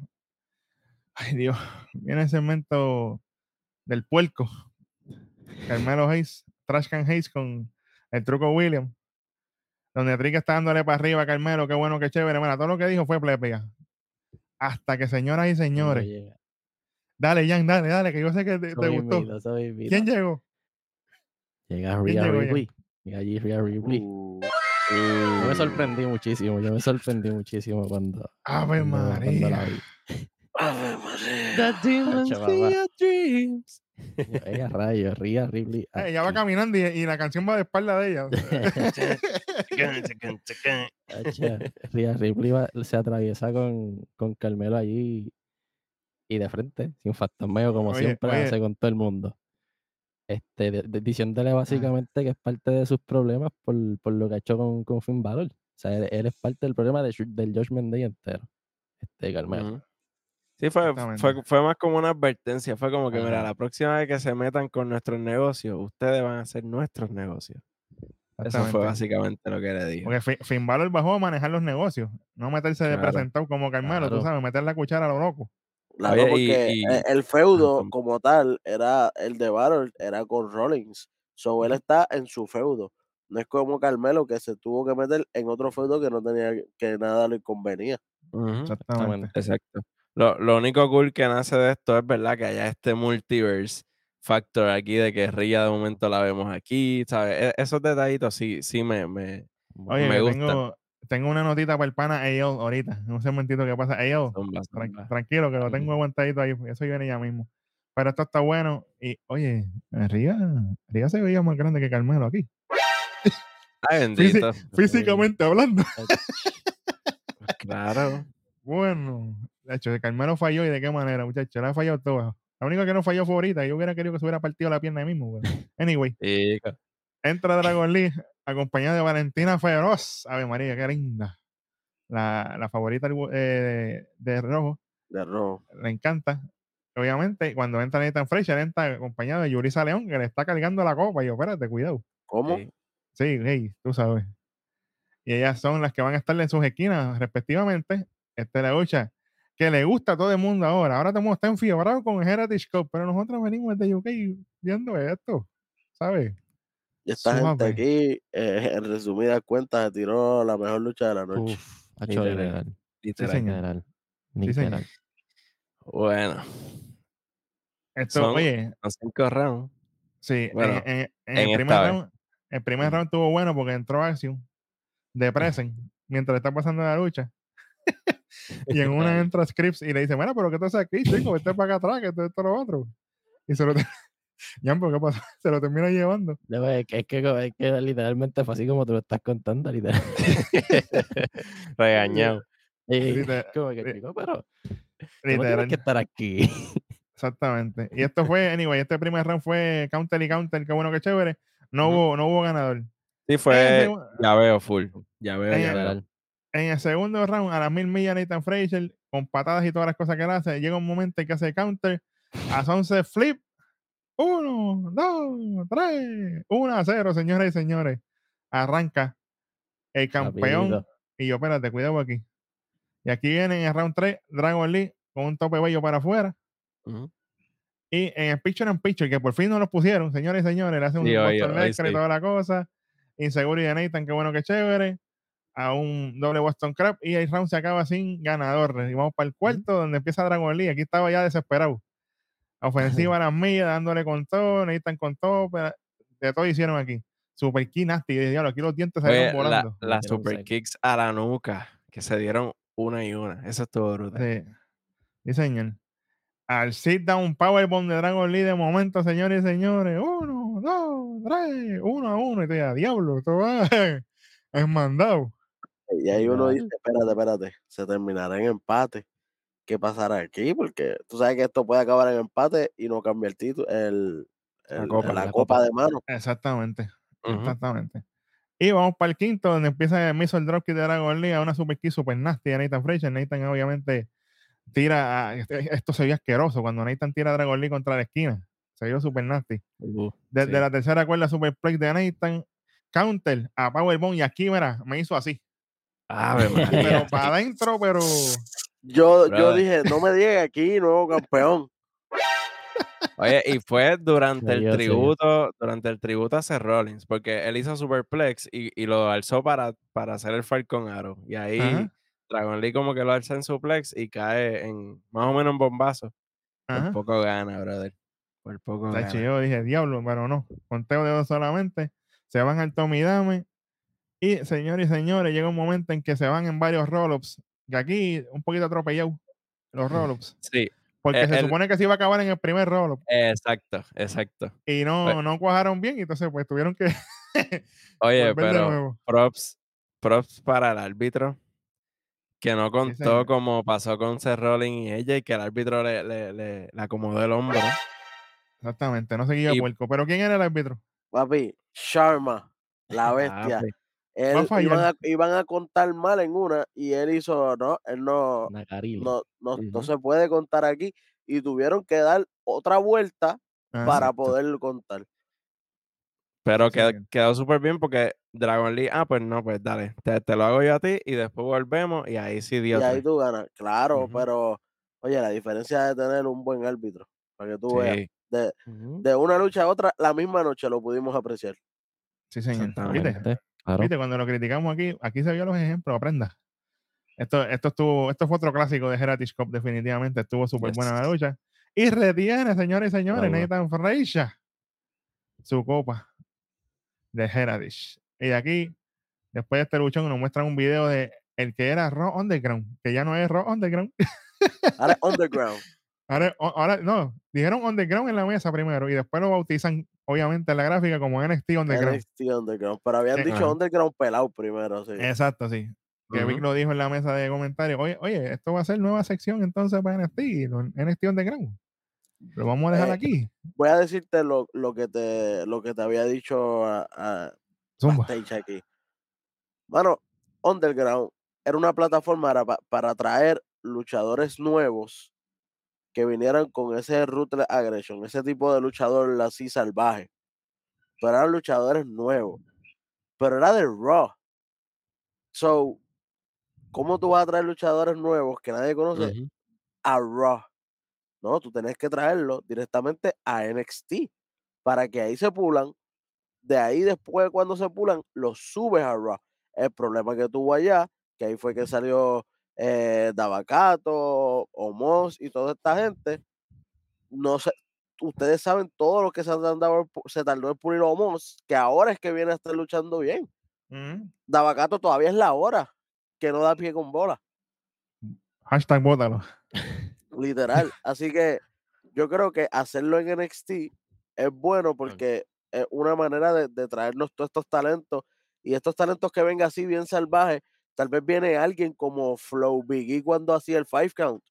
ay Dios, viene el segmento del puerco. Carmelo Hayes, Trash Can Hayes con el truco William. Donde Trick está dándole para arriba a Carmelo, qué bueno, qué chévere. Mira, todo lo que dijo fue plebeya. Hasta que, señoras y señores, dale, Jan, dale, dale, que yo sé que te, gustó. ¿Quién llegó? Llega ¿Quién Rhea? Ripley. Llega allí Rhea Ripley. Uh, Yo me sorprendí muchísimo, yo me sorprendí muchísimo cuando, Ave cuando, cuando la María. vi. Ave María. The demons Chacho, see papá. your dreams. Yo, Ella Rhea Ripley. Eh, Ella va caminando y, y la canción va de espalda de ella. Rhea Ripley va- se atraviesa con, con Carmelo allí y de frente, sin fantasmeo, como Oye, siempre oye. hace con todo el mundo. Este, de- de- diciéndole básicamente que es parte de sus problemas por, por lo que ha hecho con, con Finn Balor. O sea, él, él es parte del problema de, del Judgment Day entero. Este, Carmelo. Sí, fue, fue, fue más como una advertencia. Fue como que, mira, la próxima vez que se metan con nuestros negocios, ustedes van a hacer nuestros negocios. Eso fue básicamente lo que le dijo. Porque Fi- Finn Balor bajó a manejar los negocios, no meterse de presentado como Carmelo, tú sabes, meter la cuchara a lo loco. Claro, Oye, porque y- e- el feudo como tal era el de Balor, era con Rollins. So él está en su feudo. No es como Carmelo que se tuvo que meter en otro feudo que no tenía que nada le convenía. Exactamente. Exacto. Lo, lo único cool que nace de esto es verdad que haya este multiverse factor aquí de que Ria de momento la vemos aquí, ¿sabes? E- esos detallitos sí, sí me, me, Oye, me gustan. tengo, tengo una notita para el pana AO ahorita. No sé un momentito qué pasa. Zumba, tran- tranquilo, que lo tengo aguantadito ahí. Eso viene ya mismo. Pero esto está bueno. Y, oye, Ría, Ría se veía más grande que Carmelo aquí. Ay, bendito. Físicamente hablando. Claro. Bueno, de hecho, de Carmelo falló y de qué manera, muchachos. La ha fallado todas. La única que no falló fue ahorita. Yo hubiera querido que se hubiera partido la pierna ahí mismo. pero- Anyway, entra Dragon Lee acompañado de Valentina Feroz. Ave María, qué linda. La, la favorita eh, de Rojo. De rojo. Le encanta. Obviamente, cuando entra Nathan Fraser, entra acompañado de Yurisa León, que le está cargando la copa. Y yo, espérate, cuidado. ¿Cómo? sí. Sí, hey, tú sabes. Y ellas son las que van a estar en sus esquinas, respectivamente. Este la lucha que le gusta a todo el mundo ahora. Ahora estamos tan enfiebrados con el Heritage Cup, pero nosotros venimos de UK viendo esto, ¿sabes? Y esta gente Suave. aquí, eh, en resumidas cuentas, se tiró la mejor lucha de la noche. Uf, hacho, Literal. literal. Literal. señor. Literal. Sí, señor. literal. Bueno, Esto, Son- oye, cinco rounds. sí, bueno, en, en- en en el primer vez. round, el primer round estuvo bueno porque entró Action de Presen mientras está pasando la lucha. y en una entra Scripps y le dice, bueno, pero ¿qué te haces aquí, chico? Vete para acá atrás, que esto, esto, lo otro. Y se lo, ¿por qué pasó? Se lo termina llevando. No, es, que, es, que, es que literalmente fue así como tú lo estás contando, literal. Regañado. Y Literal- como que, chico, pero tú no Literal. tienes que estar aquí. Exactamente. Y esto fue, anyway, este primer round fue counter y counter, qué bueno, qué chévere. No, hubo, no hubo ganador. Sí, fue. Ya veo full. Ya veo, ya veo. En el segundo round, a las mil millas, Nathan Fraser, con patadas y todas las cosas que él hace, llega un momento en que hace counter, a Sunset flip. Uno, dos, tres, uno a cero, señoras y señores. Arranca el campeón. Rapidito. Y yo, espérate, cuidado aquí. Y aquí viene en el round 3, Dragon Lee con un tope bello para afuera. Y en el Picture and Picture, que por fin nos los pusieron, señores y señores, le hace un hoy Lesker y toda la cosa. Inseguro de Nathan, qué bueno, qué chévere. A un doble Boston Crab. Y el round se acaba sin ganador. Y vamos para el cuarto, donde empieza Dragon Lee. Aquí estaba ya desesperado. Ofensiva a las millas, dándole con todo. Nathan con todo. pero de todo hicieron aquí. Super key nasty. Y diablo, aquí los dientes salieron la- volando. las Metieron super kicks a la nuca que se dieron una y una. Eso estuvo brutal. Sí. Sí, señor. Al sit down powerbomb de Dragon Lee de momento, señores y señores. Uno, dos, tres, uno a uno. Y te diga, diablo, esto va es mandado. Y ahí uno dice, espérate, espérate, se terminará en empate. ¿Qué pasará aquí? Porque tú sabes que esto puede acabar en empate y no cambia el título, el, La copa. la, La copa copa. de mano. Exactamente. Exactamente. Y vamos para el quinto, donde empieza el Missile Dropkick de Dragon a una super key super nasty a Nathan Frazier. Nathan obviamente tira, a- este- esto se vio asqueroso cuando Nathan tira a Dragon Lee contra la esquina. Se vio super nasty. Uh, Desde Sí. la tercera cuerda superplex de Nathan, counter a Powerbomb y aquí, mira, me hizo así. Ave Pero María. para adentro, pero Yo, yo dije, no me digan aquí, nuevo campeón. Oye, y fue durante el tributo, durante el tributo a Seth Rollins, porque él hizo Superplex y, y lo alzó para, para hacer el Falcon Arrow. Y ahí Ajá. Dragon Lee como que lo alza en suplex y cae en más o menos en bombazo. Por ajá. poco gana, brother. Por poco Tacho, gana. yo dije, diablo, pero no. Conteo de dos solamente. Se van al Tommy Dame. Y señores y señores, llega un momento en que se van en varios roll-ups. Que aquí un poquito atropellado los roll-ups. Sí, Porque Eh, se supone que se iba a acabar en el primer roll-up. exacto, exacto. Y no, no cuajaron bien. Y entonces, pues tuvieron que Oye, pero nuevo. props, props para el árbitro que no contó como pasó con Seth Rollins y ella y que el árbitro le, le, le- le acomodó el hombro. Exactamente, no seguía Y- puerco. Pero ¿quién era el árbitro? Papi, Sharma, la bestia. Papi, Él, iban, a, iban a contar mal en una y él hizo, no, él no, no, no, no se puede contar aquí y tuvieron que dar otra vuelta Ajá. para Exacto. poder contar. Pero Sí, quedó, súper bien porque Dragon Lee, ah, pues no, pues dale, te, te lo hago yo a ti y después volvemos y ahí sí Y dio ahí tú ganas, claro, pero oye, la diferencia de tener un buen árbitro, para que tú veas, de, de una lucha a otra, la misma noche lo pudimos apreciar. Sí, señor. Claro. ¿Viste? Cuando lo criticamos aquí, aquí se vio los ejemplos, aprenda. Esto, esto estuvo, esto fue otro clásico de Heritage Cup, definitivamente. Estuvo súper buena la Yes. lucha. Y retiene, señores y señores, Bravo. Nathan Frazier su copa de Heritage. Y de aquí, después de este luchón, nos muestran un video de el que era Raw Underground, que ya no es Raw Underground. Ahora Underground. Ahora, ahora no, dijeron Underground en la mesa primero y después lo bautizan, obviamente, en la gráfica como NXT Underground. NXT Underground. Pero habían Sí. dicho Ajá. Underground pelado primero, sí. Exacto, sí. Que Vic Ujú. lo dijo en la mesa de comentarios. Oye, oye, esto va a ser nueva sección entonces para NXT, NXT Underground. Lo vamos a dejar Eh, aquí. Voy a decirte lo, lo que te lo que te había dicho a, a aquí. Mano, Underground era una plataforma para, para atraer luchadores nuevos que vinieran con ese ruthless aggression, ese tipo de luchador así salvaje. Pero eran luchadores nuevos. Pero era de Raw. So, ¿cómo tú vas a traer luchadores nuevos que nadie conoce a Raw? No, tú tenés que traerlo directamente a NXT para que ahí se pulan. De ahí después cuando se pulan, los subes a Raw. El problema que tuvo allá, que ahí fue que salió eh, Davacato, Omos y toda esta gente. No sé, ustedes saben todo lo que se, se tardó en pulir Omos, que ahora es que viene a estar luchando bien. Mm. Davacato todavía es la hora que no da pie con bola. Hashtag bótalo. Literal. Así que yo creo que hacerlo en NXT es bueno porque es una manera de, de traernos todos estos talentos y estos talentos que vengan así bien salvajes. Tal vez viene alguien como Flow Biggie cuando hacía el five count,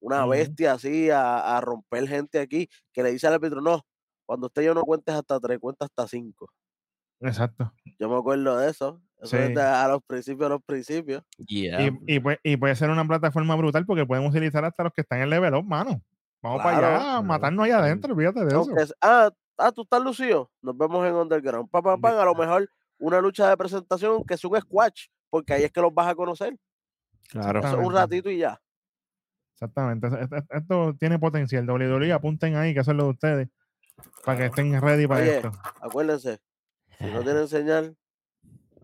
una bestia así a, a romper gente aquí que le dice al árbitro: No, cuando usted yo no cuentes hasta tres, cuenta hasta cinco. Exacto. Yo me acuerdo de eso. Eso Sí. es de- a los principios, a los principios. Yeah. Y, y, puede, y puede ser una plataforma brutal porque podemos utilizar hasta los que están en level up, mano. Vamos para allá, a matarnos allá claro. adentro, fíjate de eso. Es- ah, ah, tú estás lucido. Nos vemos en Underground. Pa, pa, pa, a lo mejor una lucha de presentación que es un squash, porque ahí es que los vas a conocer. Claro. Eso es un ratito y ya. Exactamente. Esto, tiene potencial. WWE, apunten ahí, que eso es lo de ustedes. Para que estén ready para Oye, esto. Acuérdense, si no tienen señal,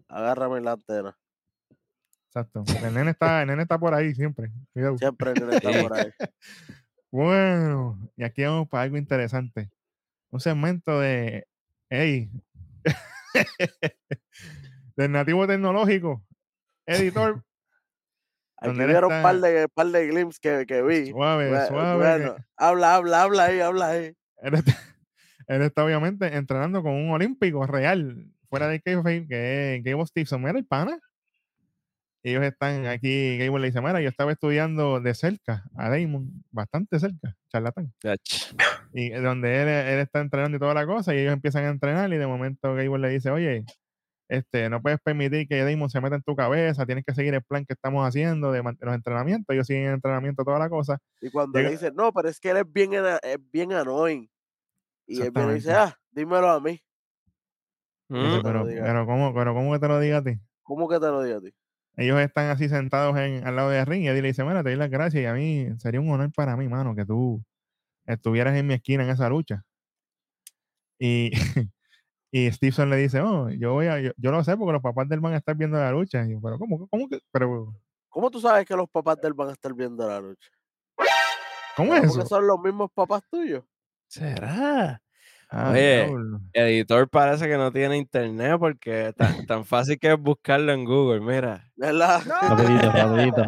agárrame la antena. Exacto. El nene está, el nene está por ahí siempre. Cuidado. Siempre el nene está por ahí. Bueno, y aquí vamos para algo interesante. Un segmento de. Ey. del nativo tecnológico. Editor. Aquí vieron un par de, par de glimpses que, que vi. Suave, suave. Bueno, habla, habla, habla ahí, habla ahí. él, está, él está obviamente entrenando con un olímpico real. Fuera de kayfabe, que es Gable Stevenson. Mira el pana. ellos están aquí, Gable le dice, mira, yo estaba estudiando de cerca a Damon, bastante cerca, charlatán. Ach, Y es donde él, él está entrenando y toda la cosa, y ellos empiezan a entrenar, y de momento Gable le dice, oye, este, no puedes permitir que Damon se meta en tu cabeza, tienes que seguir el plan que estamos haciendo de, los entrenamientos, ellos siguen en entrenamiento, toda la cosa. Y cuando Llega- le dice, no, pero es que él es bien, es bien annoying. Y él y dice, ah, dímelo a mí. Dice, mm, pero, diga. pero, ¿cómo, pero, ¿cómo que te lo diga a ti? ¿Cómo que te lo digo a ti? Ellos están así sentados en, al lado de ring y Eddie le dice, mira, te doy las gracias y a mí sería un honor para mí, mano, que tú estuvieras en mi esquina en esa lucha. Y, y Stevenson le dice, oh, yo voy a, yo, yo lo sé porque los papás del van a estar viendo la lucha. Y yo, pero ¿cómo, cómo que, pero, ¿Cómo tú sabes que los papás de él van a estar viendo la lucha? ¿cómo ¿Será es porque eso? son los mismos papás tuyos? ¿Será? Ah, Oye, diablo. Editor parece que no tiene internet porque tan, tan fácil que es buscarlo en Google, mira. ¿Verdad? Rapidito, rapidito.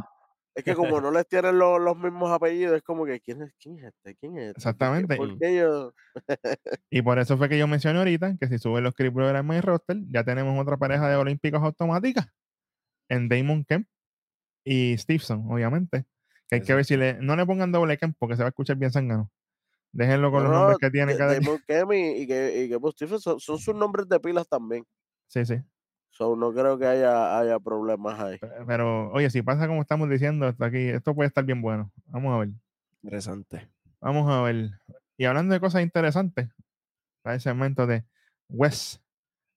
Es que como no les tienen lo- los mismos apellidos, es como que, ¿quién es, quién es este? ¿Quién es este? ¿Por qué- Exactamente. ¿Por qué yo? Y por eso fue que yo mencioné ahorita que si suben los Creep Brothers al main roster, ya tenemos otra pareja de olímpicos automáticas en Damon Kemp y Stevenson, obviamente. Que hay que ver si le, no le pongan doble Kemp porque se va a escuchar bien sangano. Déjenlo con No, los no, nombres que tiene Da- cada Damon Kemi y que, y que Buzz Stephen son, son sus nombres de pilas también. Sí, sí. So, no creo que haya, haya problemas ahí. Pe- Pero, oye, si pasa como estamos diciendo hasta aquí, esto puede estar bien bueno. Vamos a ver. Interesante. Vamos a ver. Y hablando de cosas interesantes, está el segmento de Wes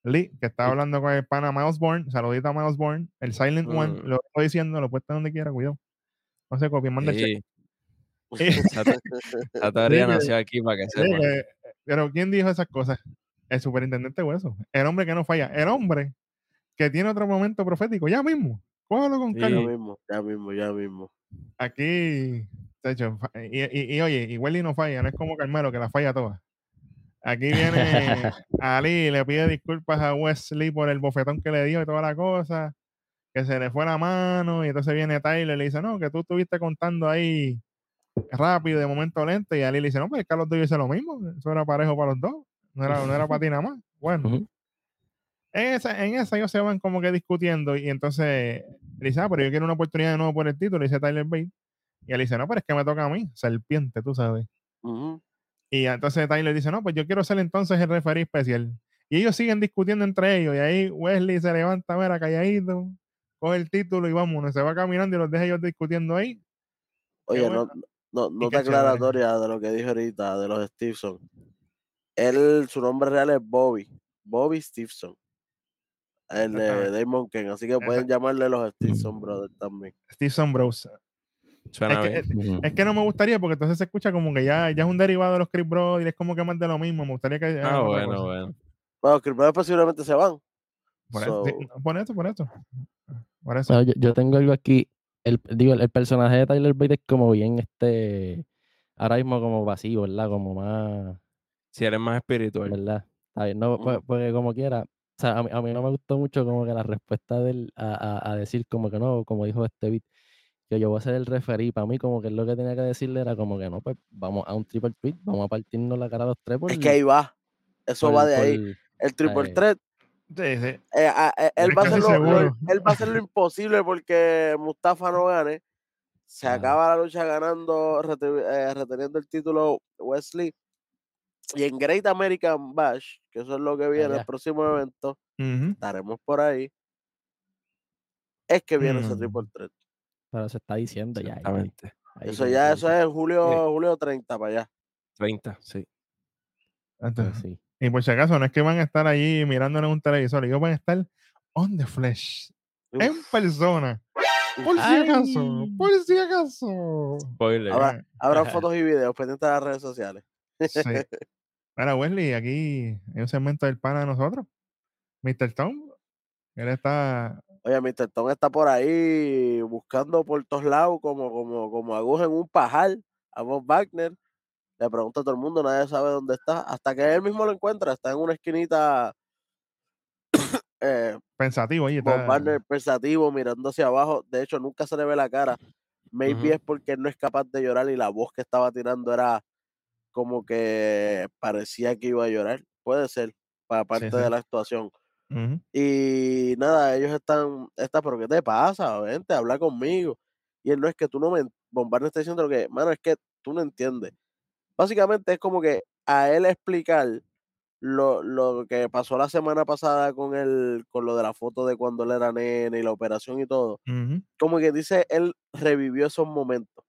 Lee, que está hablando con el pana Miles Bourne. Saludito a Miles Bourne. El Silent One, Mm. lo estoy diciendo, lo puesto donde quiera, cuidado. No se copien, manda el cheque. Sí, esa, te- esa teoría que- nació aquí para que que- pero ¿quién dijo esas cosas? El superintendente Hueso. El hombre que no falla. El hombre que tiene otro momento profético. Ya mismo. Cógelo con Sí. Ya mismo, ya mismo, ya mismo. Aquí, de hecho, y, y- y oye, y Welly no falla, no es como Carmelo que la falla toda. Aquí viene Ali, le pide disculpas a Wesley por el bofetón que le dio y toda la cosa, que se le fue la mano, y entonces viene Tyler y le dice, no, que tú estuviste contando ahí rápido, de momento lento, y Ali le dice, no, pues Carlos Doyle dice lo mismo, eso era parejo para los dos, no era, no era para ti nada más. Bueno, Ujú. En esa, en esa ellos se van como que discutiendo y entonces le dice, ah, pero yo quiero una oportunidad de nuevo por el título, dice Tyler Bate. Y él dice, no, pero es que me toca a mí, serpiente, tú sabes. Y entonces Tyler dice, no, pues yo quiero ser entonces el referee especial. Y ellos siguen discutiendo entre ellos y ahí Wesley se levanta, mira, calladito, coge el título y vámonos, se va caminando y los deja ellos discutiendo ahí. Oye, bueno. no, no, nota aclaratoria de lo que dije ahorita de los Stevenson. Él, su nombre real es Bobby. Bobby Stevenson. El de. Damon Ken. Así que pueden llamarle los Stevenson Brothers también. Stevenson Bros. Suena Es que, bien. Es que no me gustaría porque entonces se escucha como que ya, ya es un derivado de los Chris Brothers, es como que más de lo mismo. Me gustaría que. Ah, bueno, cosa. bueno. Bueno, que primero posiblemente se van. Por, eso, So, por eso, por eso. Por eso. Bueno, yo, yo tengo algo aquí. El, digo, el, el personaje de Tyler Bate es como bien este. Ahora mismo como vacío, ¿verdad? Como más. Si eres más espiritual. ¿Verdad? No, pues, Ujú. porque como quiera. O sea, a mí, a mí no me gustó mucho como que la respuesta de él a, a- a decir como que no, como dijo este beat, que yo voy a ser el referí. Para mí, como que lo que tenía que decirle era como que no, pues vamos a un triple tweet, vamos a partirnos la cara a los tres por es que ahí va. Eso por- va de ahí. El triple eh, threat. Sí, sí. eh, a- eh, él, va a hacer lo, lo- seguro. él va a hacer lo imposible porque Mustafa no gane. Se acaba la lucha ganando, rete- eh, reteniendo el título Wesley. Y en Great American Bash, que eso es lo que viene, el próximo evento, estaremos por ahí. Es que viene ese Mm. triple threat. pero se está diciendo ya. ahí- Exactamente. ahí Eso ya, eso es julio, julio 30 para allá. 30, sí. Entonces, sí. Y por si acaso, no es que van a estar allí mirándolo en un televisor, ellos van a estar on the flesh, en Uf, persona. Por si Ay. acaso, por si acaso. Spoiler. Habrán fotos y videos pendientes de las redes sociales. Sí. Ahora, Wesley, aquí hay un segmento del pana de nosotros, Mr. Tom. Él está. Oye, Mr. Tom está por ahí buscando por todos lados como, como, como aguja en un pajar a Bob Wagner. Le pregunta a todo el mundo, nadie sabe dónde está. Hasta que él mismo lo encuentra, está en una esquinita. eh, pensativo, oye, Bob está. Wagner pensativo, mirando hacia abajo. De hecho, nunca se le ve la cara. Maybe Ujú. es porque él no es capaz de llorar y la voz que estaba tirando era como que parecía que iba a llorar. Puede ser, para parte sí. de la actuación. Y nada, ellos están, está, pero ¿qué te pasa? Vente, habla conmigo. Y él no es que tú no me, Bombardier está diciendo lo que, mano, es que tú no entiendes. Básicamente es como que a él explicar lo, lo que pasó la semana pasada con el, con lo de la foto de cuando él era nene y la operación y todo. Como que dice, él revivió esos momentos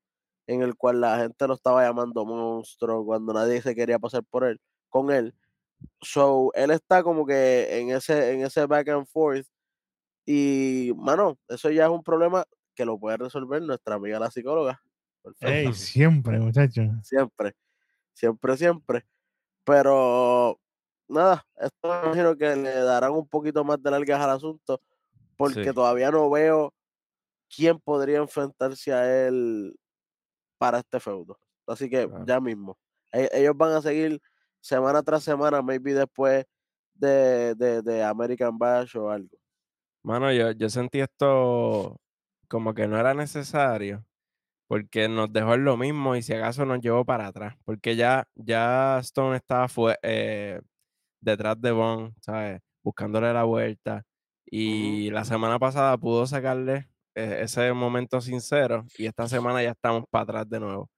en el cual la gente lo estaba llamando monstruo, cuando nadie se quería pasar por él, con él. So, él está como que en ese, en ese back and forth. Y, mano, eso ya es un problema que lo puede resolver nuestra amiga la psicóloga. Perfecto. Ey, siempre, muchachos. Siempre, siempre, siempre. Pero, nada, esto me imagino que le darán un poquito más de largas al asunto, porque Sí. todavía no veo quién podría enfrentarse a él para este feudo. Así que Claro. ya mismo. E- Ellos van a seguir semana tras semana, maybe después de, de, de American Bash o algo. Mano, yo, yo sentí esto como que no era necesario, porque nos dejó en lo mismo y si acaso nos llevó para atrás, porque ya, ya Stone estaba fue, eh, detrás de Bond, ¿sabes? Buscándole la vuelta. Y la semana pasada pudo sacarle eh, ese momento sincero y esta semana ya estamos para atrás de nuevo.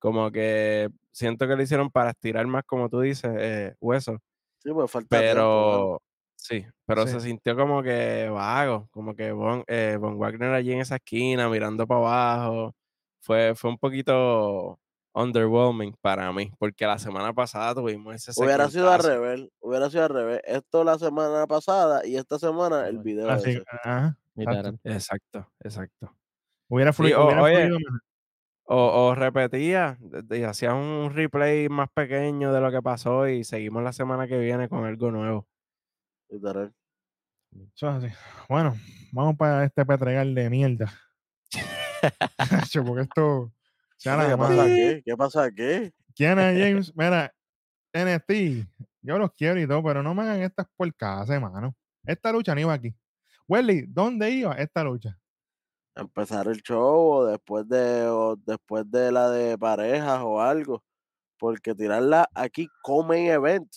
Como que siento que lo hicieron para estirar más, como tú dices, eh, hueso. Sí, pues falta tiempo, mano. Pero sí, pero se Sí. sintió como que vago, como que Von, eh, Von Wagner allí en esa esquina mirando para abajo. Fue, fue un poquito underwhelming para mí, porque la semana pasada tuvimos ese Hubiera sido al revés, hubiera sido al revés. Esto la semana pasada y esta semana el video Así, ajá, Literal. exacto. Exacto. Hubiera, Sí, fluido, o- hubiera oye, fluido mejor. O, o repetía, de- hacías un replay más pequeño de lo que pasó y seguimos la semana que viene con algo nuevo. literal. Bueno, vamos para este petregal de mierda. Porque esto. ¿Qué pasa aquí? ¿Qué pasa aquí? Kiana James, mira, NXT, yo los quiero y todo, pero no me hagan estas porcadas, hermano. Esta lucha no iba aquí. Welly, ¿dónde iba esta lucha? Empezar el show o después de, o después de la de parejas o algo. Porque tirarla aquí como event.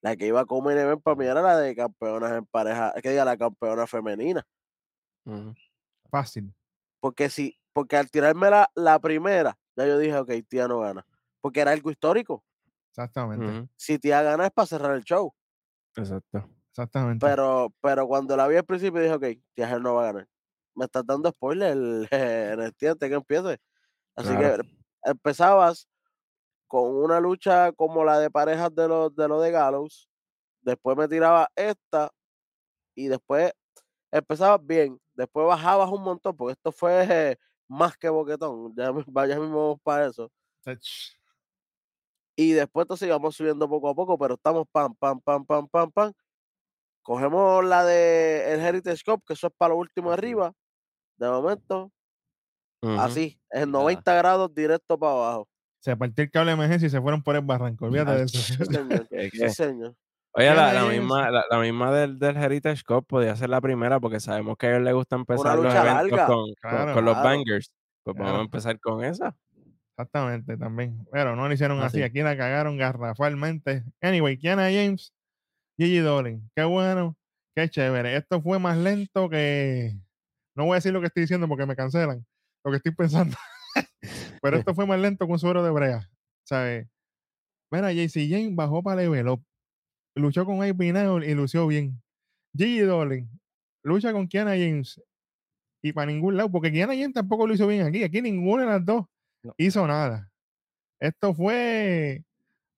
La que iba como event para mí era la de campeonas en pareja, que diga la campeona femenina. Fácil. Porque si, porque al tirarme la, la primera, ya yo dije, ok, tía no gana. Porque era algo histórico. Exactamente. Si tía gana es para cerrar el show. Exacto. Exactamente. Pero, pero cuando la vi al principio dije, ok, tía Ger no va a ganar. Me estás dando spoiler en el que empiece. Así Claro. que empezabas con una lucha como la de parejas de los de, lo de Gallows. Después me tiraba esta. Y después empezabas bien. Después bajabas un montón, porque esto fue más que boquetón. Ya, vaya mismo para eso. Y después entonces íbamos subiendo poco a poco, pero estamos pam, pam, pam, pam, pam, pam. Cogemos la de el Heritage Cup, que eso es para lo último arriba. De momento, así, en Nada. 90 grados directo para abajo. Se partió el cable de emergencia y se fueron por el barranco. Olvídate de eso. Sí, señor. ¿Qué- Sí, señor. Oye, la, la misma, la, la misma del, del Heritage Cup podía ser la primera porque sabemos que a ellos les gusta empezar los eventos con, con- Claro. con los Claro. bangers. Pues vamos Claro. a empezar con esa. Exactamente, también. Pero no lo hicieron así. Así. Aquí la cagaron garrafalmente. Anyway, Kiana James, Gigi Dolin. Qué bueno, qué chévere. Esto fue más lento que. No voy a decir lo que estoy diciendo porque me cancelan. Lo que estoy pensando. Pero esto fue más lento que un suero de brea. ¿Sabes? Mira, JC James bajó para level up. Luchó con Nile y lució bien. Gigi Dolin lucha con Kiana James y para ningún lado, porque Kiana James tampoco lo hizo bien aquí. Aquí ninguna de las dos No. hizo nada. Esto fue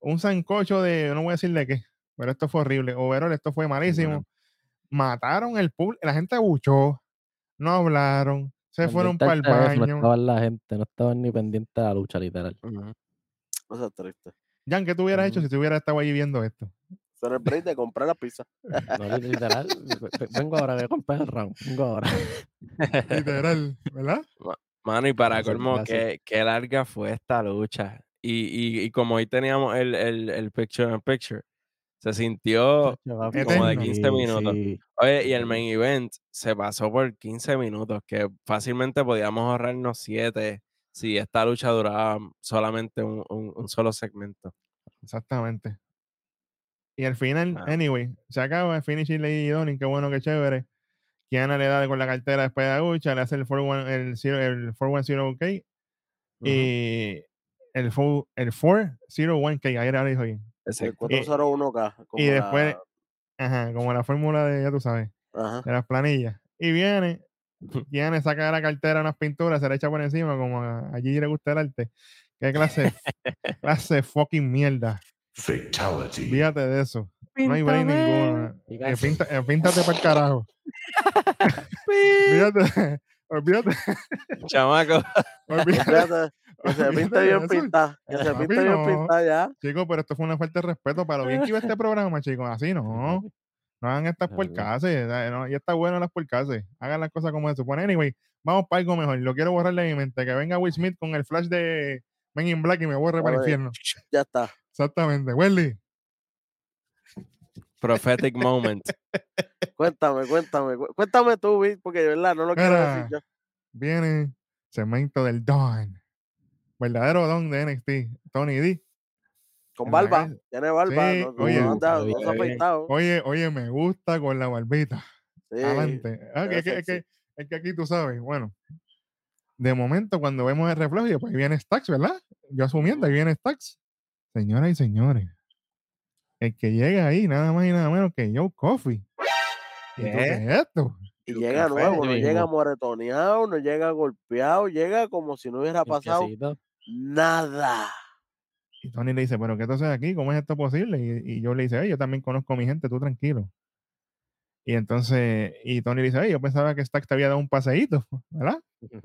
un sancocho de, no voy a decir de qué, pero esto fue horrible. Overall, esto fue malísimo. Bueno. Mataron el público, la gente abuchó, no hablaron, se fueron para el baño. estaban la gente, no estaban ni pendientes de la lucha, literal. Ujú. Eso es triste. Jan, ¿qué tú hubieras hecho si tú hubieras estado ahí viendo esto? Ser el break de comprar la pizza. No, li- literal. ve- ve- Vengo ahora, voy a comprar el round. Vengo ahora. Literal, ¿verdad? Mano, y para colmo, qué, qué larga fue esta lucha. Y, y, y como hoy teníamos el, el, el picture in picture, se sintió como de Eterno. 15 sí, minutos. sí. Oye, y el main event se pasó por 15 minutos, que fácilmente podíamos ahorrarnos 7 si esta lucha duraba solamente un, un- un solo segmento. Exactamente. Y al final, Ah. anyway, se acaba, finish y Lady Donny, qué bueno, qué chévere. Kiana le da con la cartera después de Agucha, le hace el 410 el, zero- el 410K Ujú, y el, fo- el 401K, ahí era lo dijo bien. El exacto. 401K. como y después- la- Ajá, como la fórmula de, ya tú sabes, ajá. de las planillas. Y viene, viene, saca de la cartera unas pinturas, se le echa por encima, como a, allí le gusta el arte. ¿Qué clase, clase de fucking mierda? Fatality. Fíjate de eso. No hay. Y Eh, pinta- eh, píntate para el carajo. Olvídate, olvídate, Chamaco. olvídate. Que se pinte bien pintada. Que se pinte bien pintada ya. Chicos, pero esto fue una falta de respeto para lo bien que iba este programa, chicos. Así no. No hagan estas porcases. no, ya está bueno las porcases. Hagan las cosas como se supone. Anyway, vamos para algo mejor. Lo quiero borrar de mi mente. Que venga Will Smith con el flash de Men in Black y me borre para el infierno. Ya está. Exactamente. Welly. Prophetic moment. Cuéntame, cuéntame. cu- Cuéntame tú, Vic, porque de verdad no lo quiero decir yo. Viene segmento del Don. Verdadero Don de NXT. Tony D. Con barba. Tiene barba. Sí, no, no oye. anda- no Bien, se ha afeitado. Oye, oye, me gusta con la barbita. Sí. Adelante. Ah, que- es, que, sexy. es que aquí tú sabes, bueno. De momento, cuando vemos el reflejo, yo, pues ahí viene Stax, ¿verdad? Yo asumiendo, ahí viene Stax. Señoras y señores, el que llega ahí, nada más y nada menos que Joe Coffee. ¿Y tú ¿Qué? qué es esto? Y llega café, nuevo, no llega moretoneado, no llega golpeado, llega como si no hubiera pasado. Nada. Y Tony le dice, ¿pero qué tú haces aquí? ¿Cómo es esto posible? Y, y yo le dice, "Ey, yo también conozco a mi gente, tú tranquilo. Y entonces, y Tony le dice, "Ey, yo pensaba que Stax te había dado un paseíto, ¿verdad? De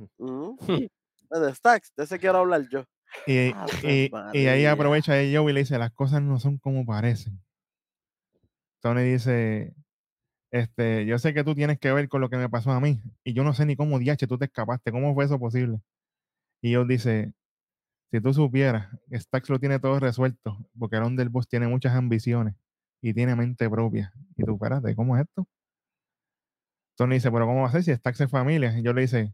Stacks, de ese quiero hablar yo. Y, Ave y- y ahí aprovecha de Joe y le dice, las cosas no son como parecen. Tony dice, este, yo sé que tú tienes que ver con lo que me pasó a mí y yo no sé ni cómo diache tú te escapaste, cómo fue eso posible. Y Joe dice, si tú supieras, que Stax lo tiene todo resuelto, porque el Underboss tiene muchas ambiciones y tiene mente propia. Y tú, espérate, ¿cómo es esto? Tony dice, pero ¿cómo va a ser si Stax es familia? Y yo le dice,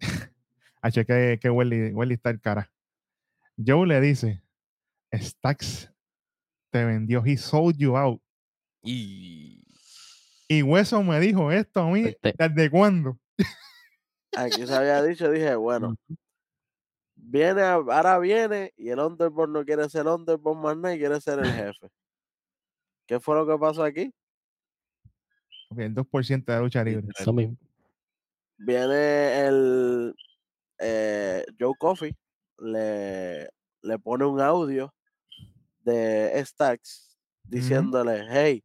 H, que, que Welly, Welly está el cara. Joe le dice, Stax te vendió, he sold you out. Y Y Hueso me dijo esto a mí, Fuerte. ¿desde cuándo? Aquí se había dicho, dije, bueno, viene, ahora viene y el Underboard no quiere ser Underboard más nada y quiere ser el jefe. ¿Qué fue lo que pasó aquí? El 2% de la lucha libre. Eso mismo. Viene el eh, Joe Coffey, le, le pone un audio de Stacks diciéndole, hey,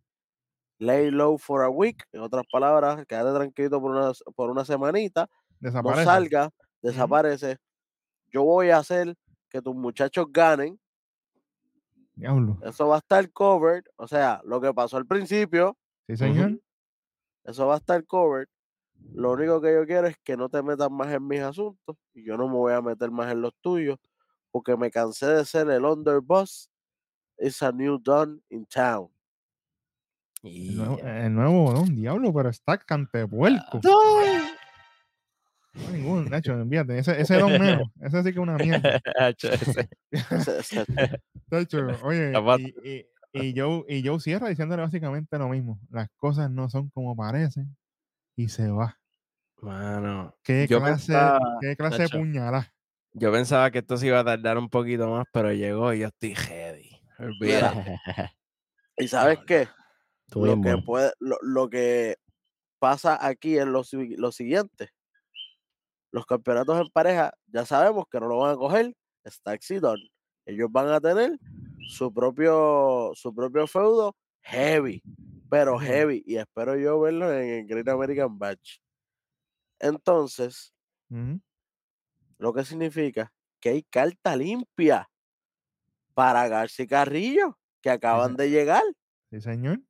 lay low for a week, en otras palabras, quédate tranquilo por una, por una semanita, no Desaparece. salga, desaparece. Yo voy a hacer que tus muchachos ganen. Diablo. Eso va a estar covered. O sea, lo que pasó al principio, Sí, señor. eso va a estar covered. Lo único que yo quiero es que no te metas más en mis asuntos y yo no me voy a meter más en los tuyos porque me cansé de ser el underboss. It's a new dawn in town. El nuevo, el nuevo don, diablo, pero está cantepuerco. No ningún, Nacho, envíate. Ese, ese don menos. Ese sí que es una mierda. Hacho, ese. Nacho, oye, y, y, y Joe, y Joe cierra diciéndole básicamente lo mismo. Las cosas no son como parecen y se va. Mano, ¿Qué Yo clase, pensaba, qué clase de Nacho, puñalada? yo pensaba que esto se iba a tardar un poquito más, pero llegó y yo estoy ready. Olvídate. ¿Y sabes qué? Lo que, puede, lo, lo que pasa aquí es lo, lo siguiente. Los campeonatos en pareja ya sabemos que no lo van a coger Stacks y Don. Ellos van a tener su propio, su propio feudo heavy, pero heavy. Y espero yo verlo en el Great American Batch. Entonces, lo que significa que hay carta limpia para García Carrillo, que acaban de llegar. Sí, señor.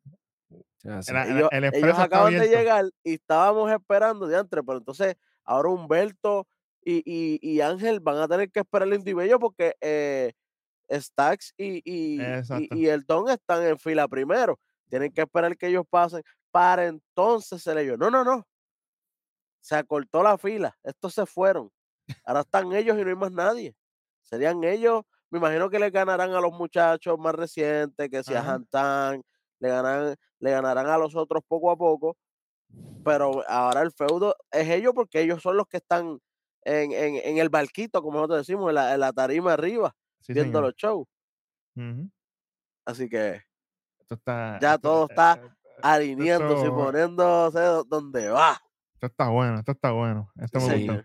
El, el- ellos, el ellos acaban de llegar y estábamos esperando diantre, pero entonces ahora Humberto y, y, y Ángel van a tener que esperar el Indibello porque eh, Stax y, y, el Don están en fila primero. Tienen que esperar que ellos pasen para entonces se leyó. No, no, no. Se acortó la fila. Estos se fueron. Ahora están ellos y no hay más nadie. Serían ellos me imagino que le ganarán a los muchachos más recientes, que si a. Hantan, le ganan, le ganarán a los otros poco a poco, pero ahora el feudo es ellos porque ellos son los que están en, en, en el barquito, como nosotros decimos, en la, en la tarima arriba, Sí, viendo señor. los shows. Así que Esto está, Ya esto- todo eh, está eh, alineándose y poniéndose do- donde va. esto está bueno, esto está bueno. Esto me Sí. gustó.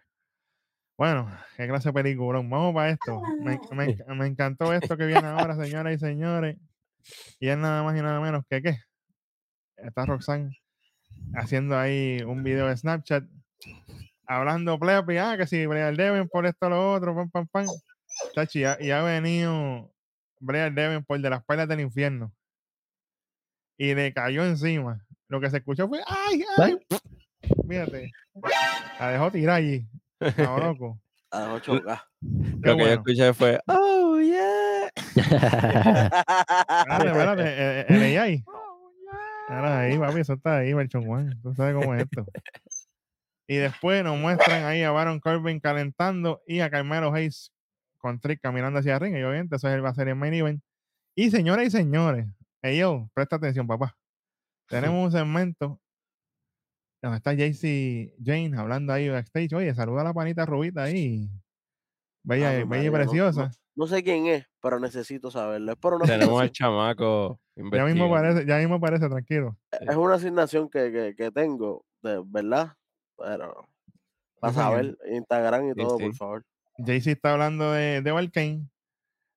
Bueno, qué clase de película. Vamos para esto. Me, me me encantó esto que viene ahora, señoras y señores. Y es nada más y nada menos que qué. Está Roxanne haciendo ahí un video de Snapchat. Hablando plepi, ah, que si Brian Devin por esto lo otro, pam, pam, pam. Chachi, ya- y ha venido Brian Devin por de las perlas del infierno. Y le cayó encima. Lo que se escuchó fue, ¡ay, ay! Fíjate. La dejó tirar allí. a loco. A 8K. Qué Lo que yo escuché fue, oh, yeah. Espérate, espérate, eh, eh, el AI. Ahora ahí, papi, eso está ahí, Berchon Juan. Tú sabes cómo es esto. Y después nos muestran ahí a Baron Corbin calentando y a Carmelo Hayes con Trick caminando hacia ring. Y obviamente eso es el- va a ser el main event. Y señoras y señores, yo, presta atención, papá. Tenemos un segmento donde está JC Jane hablando ahí backstage. Oye, saluda a la panita rubita ahí. Bella, Ave bella y no- preciosa. No sé quién es, pero necesito saberlo. Es por una Tenemos al chamaco Ya mismo parece, ya mismo parece, tranquilo. es una asignación que, que, que tengo, de verdad. Pero para saber, Instagram y Sí, todo, sí. por favor. Jay-Z está hablando de, de Valkane,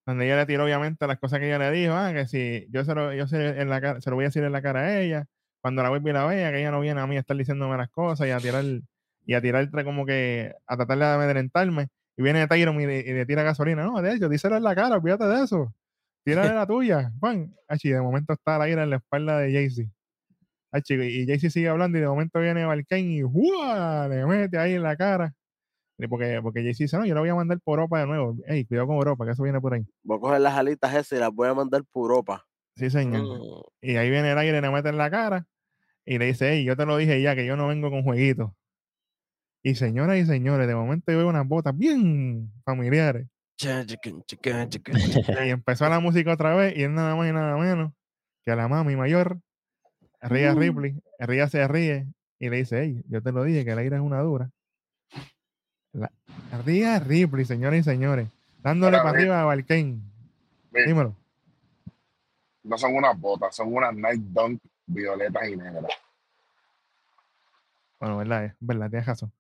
donde ella le tiró obviamente las cosas que ella le dijo, ah, que si yo se lo, yo se, en la cara, se lo voy a decir en la cara a ella, cuando la vuelva y la vea, que ella no viene a mí a estar diciéndome las cosas y a tirar, y a tirar como que, a tratar de amedrentarme, y viene Tyron y le, y le tira gasolina, no, de hecho, díselo en la cara, olvídate de eso, tírale la tuya, Juan, Achi, de momento está la ira en la espalda de Jay-Z. Achi, y Jay-Z sigue hablando y de momento viene Valkane y ¡juá! le mete ahí en la cara. Porque, porque Jay-Z dice, no, yo lo voy a mandar por Europa de nuevo. Ey, cuidado con Europa, que eso viene por ahí. Voy a coger las alitas esas y las voy a mandar por Europa. Sí, señor. Mm, Y ahí viene el aire, le mete en la cara y le dice, hey, yo te lo dije ya, que yo no vengo con jueguitos. Y señoras y señores, de momento yo veo unas botas bien familiares. Y empezó la música otra vez y es nada más y nada menos que a la mami mayor, Ría Ripley, Ría se ríe y le dice, hey, yo te lo dije que el aire es una dura. La, Ría Ripley, señoras y señores, dándole para arriba a. Mira. Dímelo. No son unas botas, son unas Night Dunk violetas y negras. Bueno, verdad, es verdad, tienes razón.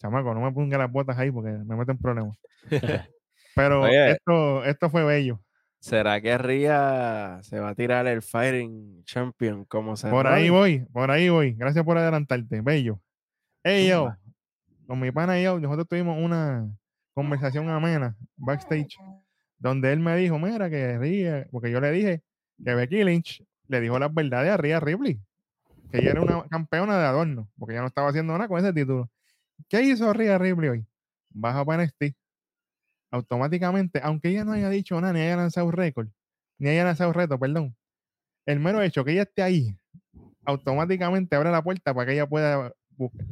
Chamaco, no me ponga las botas ahí porque me meten problemas. Pero Oye. esto, esto fue bello. ¿Será que Ria se va a tirar el Fighting Champion como se Por ahí voy, por ahí voy. Gracias por adelantarte, bello. Hey, yo, con mi pana y yo, nosotros tuvimos una conversación amena backstage, donde él me dijo, mira, que Ria, porque yo le dije que Becky Lynch le dijo las verdades a Ria Ripley, que ella era una campeona de adorno, porque ella no estaba haciendo nada con ese título. ¿Qué hizo Ria Ripley hoy? Baja para NXT. Automáticamente, aunque ella no haya dicho nada, ni haya lanzado récord, ni haya lanzado reto, perdón, el mero hecho que ella esté ahí, automáticamente abre la puerta para que ella pueda buscar.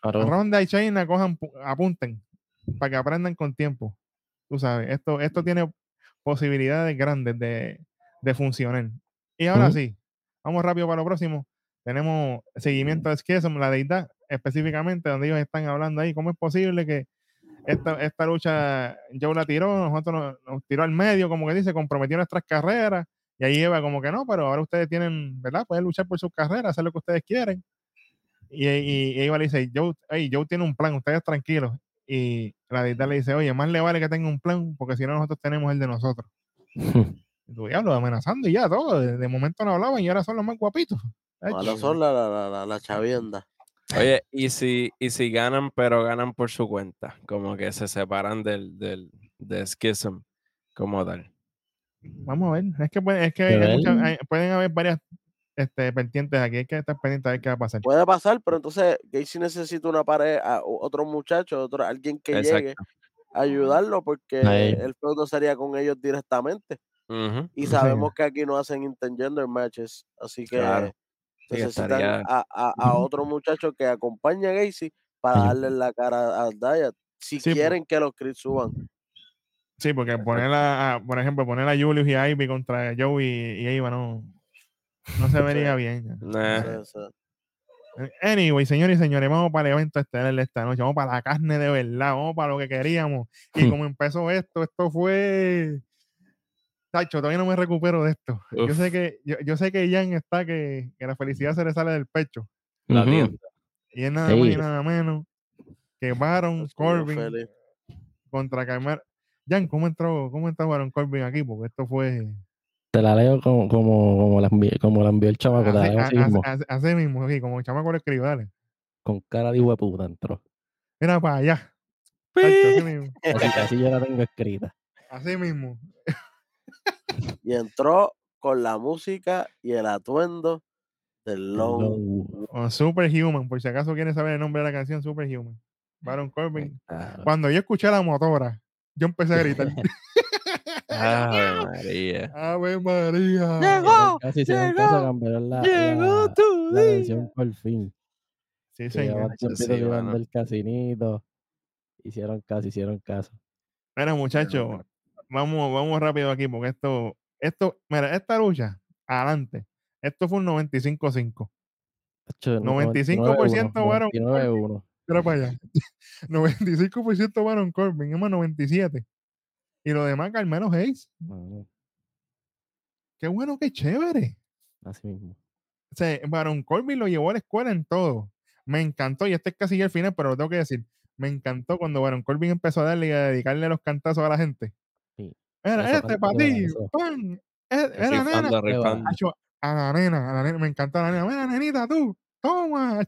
Claro. Ronda y China cojan, pu- apunten para que aprendan con tiempo. Tú sabes, esto, esto tiene posibilidades grandes de, de funcionar. Y ahora sí, vamos rápido para lo próximo. Tenemos seguimiento de Schism, la deidad, específicamente, donde ellos están hablando ahí. ¿Cómo es posible que esta, esta lucha Joe la tiró, nosotros nos, nos tiró al medio, como que dice, comprometió nuestras carreras? Y ahí Eva como que no, pero ahora ustedes tienen, ¿verdad? Pueden luchar por sus carreras, hacer lo que ustedes quieren. Y, y, y Eva le dice, Joe, hey, Joe tiene un plan, ustedes tranquilos. Y la deidad le dice, oye, más le vale que tenga un plan, porque si no nosotros tenemos el de nosotros. Y tu diablo, amenazando y ya todo. De, de momento no hablaban y ahora son los más guapitos. Ahora Ay, son la, la, la, la, la chavienda. Oye, y si, y si ganan, pero ganan por su cuenta, como que se separan del, del, de Schism como tal. Vamos a ver. Es que, puede- es que hay- muchas- hay- pueden haber varias este, pendientes aquí. Hay que estar pendientes a ver qué va a pasar. Puede pasar, pero entonces Gacy necesita una pared, a o- otro muchacho, otro, alguien que llegue a ayudarlo, porque Ahí. el feudo sería con ellos directamente. Y Sí, sabemos que aquí no hacen intergender matches, así que Claro. Necesitan estaría- a, a- a otro muchacho que acompañe a Gacy para darle la cara a Dayat. Si Sí, po- quieren que los Chris suban. Sí, porque poner a, por ejemplo, poner a Julius y a Ivy contra Joey y, y Eva no, no se vería bien. Nah. Anyway, señores y señores, vamos para el evento estelar de esta noche. Vamos para la carne de verdad. Vamos para lo que queríamos. Y como empezó esto, esto fue. Tacho, todavía no me recupero de esto. Yo sé que, yo, yo sé que Jan está que, que la felicidad se le sale del pecho. La Ujú. tienda. Y es nada más y Sí. nada menos que Baron Corbin feliz. contra Carmelo. Jan, ¿cómo entró, cómo entró Baron Corbin aquí? Porque esto fue. Te la leo como, como, como, la, envió, como la envió el chamaco. La así- mismo. así- así mismo, sí, como chamaco lo escribe, dale. Con cara de hueputa entró. Mira para allá. Tacho, así mismo. Así, así yo la tengo escrita. Así mismo. Y entró con la música y el atuendo del Long. Long- O Superhuman, por si acaso quieren saber el nombre de la canción, Superhuman. Baron Corbin. Ah, Cuando yo escuché la motora, yo empecé a gritar. Ave María. ¡Ave María! hicieron Casi llegó, caso, la, Llegó la, tu la día. versión por fin. Sí, señor. sí, mano. del casinito. Hicieron caso, hicieron caso. Mira, muchachos, vamos, vamos rápido aquí, porque esto, esto, mira, esta lucha, adelante. Esto fue un 95-5. Tacho, 95% Baron 99-1. Mira para allá. 95% Baron Corbin, es más 97. Y lo demás, Carmelo Hayes. Mano, Qué bueno, qué chévere. Así mismo. O sea, Baron Corbin lo llevó a la escuela en todo. Me encantó, y este es casi ya el final, pero lo tengo que decir. Me encantó cuando Baron Corbin empezó a darle y a dedicarle los cantazos a la gente. Era Eso este para ti, pan. Eh, Era nena. A la nena, a la nena, me encantó la nena. Mira, nenita, tú, toma.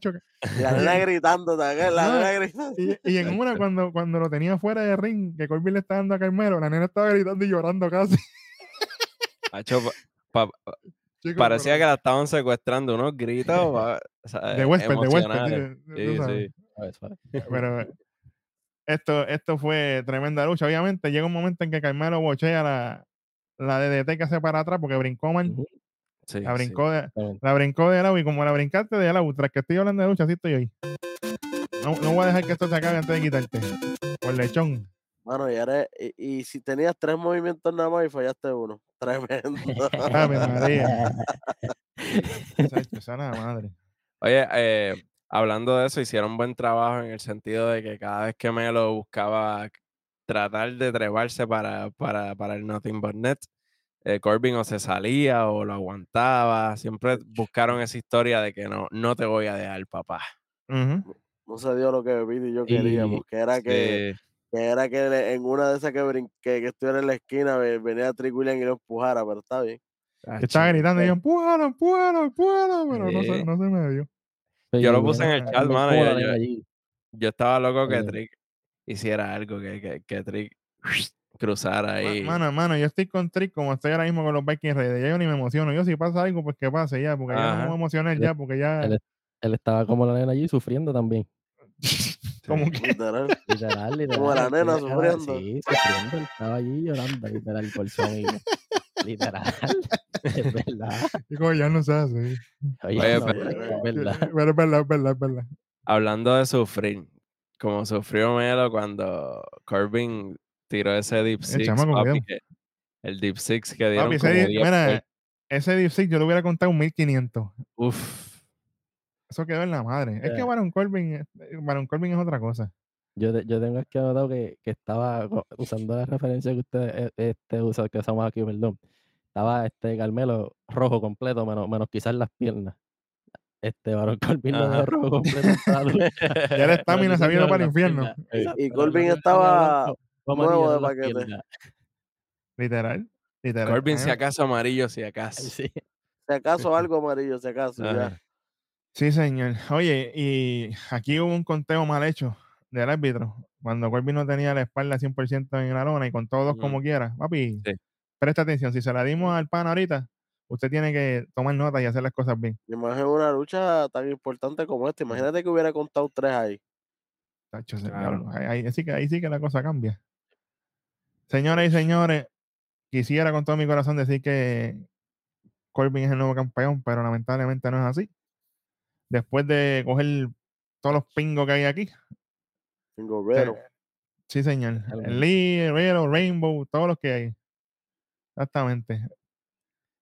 la nena gritando, ¿sabes? La nena gritando. Y, y en una, cuando, cuando lo tenía fuera de ring, que Corbin le estaba dando a Carmelo, la nena estaba gritando y llorando casi. Hacho, pa- pa- Chico, parecía que la estaban secuestrando, unos gritos. pa- o sea, de Westped, de emocionales. sí, Sí, sí. Pero esto, esto fue tremenda lucha. Obviamente llega un momento en que Carmelo bochea la, la DDT que hace para atrás porque brincó. Sí, La sí. brincó, de, Exactamente. la brincó de lado y como la brincaste de lado, tras que estoy hablando de lucha, así estoy hoy. No, no voy a dejar que esto se acabe antes de quitarte. Por lechón. Mano, y, eres- y, y si tenías tres movimientos nada más y fallaste uno. Tremendo. Ave María. Esa era la madre. Oye, eh, hablando de eso, hicieron buen trabajo en el sentido de que cada vez que Melo buscaba tratar de treparse para, para, para el Nothing But Net, eh, Corbin o se salía o lo aguantaba. Siempre buscaron esa historia de que no, no te voy a dejar, papá. No se dio lo que Vito y yo queríamos, que era que, que era que en una de esas que, que, que estuviera en la esquina ve- venía Trick William y lo empujara, pero está bien. Estaba gritando y yo, empújalo, empújalo, empújalo, pero no se, no se me dio. Yo lo yo puse en el chat, mano, yo- yo-. Yo estaba loco que Eh. Trick hiciera algo, que, que, que Trick cruzara ahí. Mano, hermano, yo estoy con Trick como estoy ahora mismo con los Vikings Raiders. Ya yo ni me emociono. Yo si pasa algo, pues que pase ya, porque ya no me Ajá. voy a emocionar Él- ya, porque ya. Él, él estaba como la nena allí sufriendo también. como que. Literal. Literal, literal. Como la nena sufriendo. Sí, sufriendo. Él estaba allí llorando, literal, por su amigo. Literal. Es verdad. Digo, ya no se hace. Oye, Oye, no, pero- es verdad. Pero es verdad, es verdad, es verdad. Hablando de sufrir, como sufrió Melo cuando Corbin tiró ese Deep Six, papi, que- el Deep Six que dieron Papi, ese, como di- 10 mira, ese Deep Six yo le hubiera contado un 1500. Uf, Eso quedó en la madre. Es que. Baron Corbin, es- Baron Corbin es otra cosa. Yo, te- yo tengo aquí anotado que, que estaba usando la referencia que usted eh, este, usa, que usamos aquí, perdón. Estaba este Carmelo rojo completo, menos, menos quizás las piernas. Este Baron Corbin lo dejó rojo completo. Ya la estamina se Pero para el infierno. Y lucha estaba nuevo de paquete. Literal. Literal. Corbin A si acaso amarillo, si acaso. Sí. Si acaso algo amarillo, si acaso, ya. Sí, señor. Oye, y aquí hubo un conteo mal hecho del árbitro. Cuando Corbin no tenía la espalda 100% en la lona y con todos Ujú. como quiera. Papi, Sí. Presta atención. Si se la dimos al pan ahorita, usted tiene que tomar nota y hacer las cosas bien. Y más en una lucha tan importante como esta. Imagínate que hubiera contado tres ahí. Tacho, Claro. ahí, ahí sí que, ahí sí que la cosa cambia. Señoras y señores, quisiera con todo mi corazón decir que Corbin es el nuevo campeón, pero lamentablemente no es así. Después de coger todos los pingos que hay aquí, Tengo se, Reno. Sí, señor. Totalmente. Lee, Riddle, Rainbow, todos los que hay. Exactamente.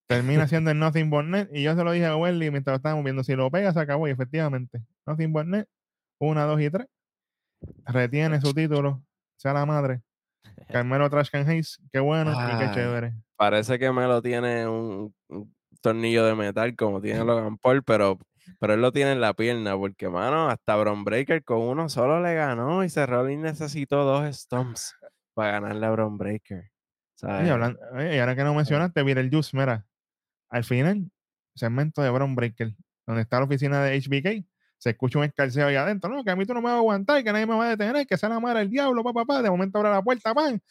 Termina siendo el Nothing But Net. Y yo se lo dije a Welly mientras lo estábamos viendo. Si lo pega, se acabó. Y efectivamente, Nothing But Net, una, dos y tres. Retiene su título. Sea la madre. Carmelo Trash Can Hayes. Qué bueno y qué chévere. Parece que Melo tiene un, un tornillo de metal como tiene Logan Paul, pero, pero él lo tiene en la pierna, porque, mano, hasta Bron Breaker con uno solo le ganó y Seth Rollins necesitó dos stomps para ganarle a Bron Breaker. Oye, ¿sabes? hablan- oye, y ahora que no mencionaste, mira el Juice, mira. Al final, segmento de Brown Breaker, donde está la oficina de HBK, se escucha un escarceo ahí adentro. No, que a mí tú no me vas a aguantar, que nadie me va a detener, que sea la madre del diablo, papá, papá. De momento abre la puerta, pan.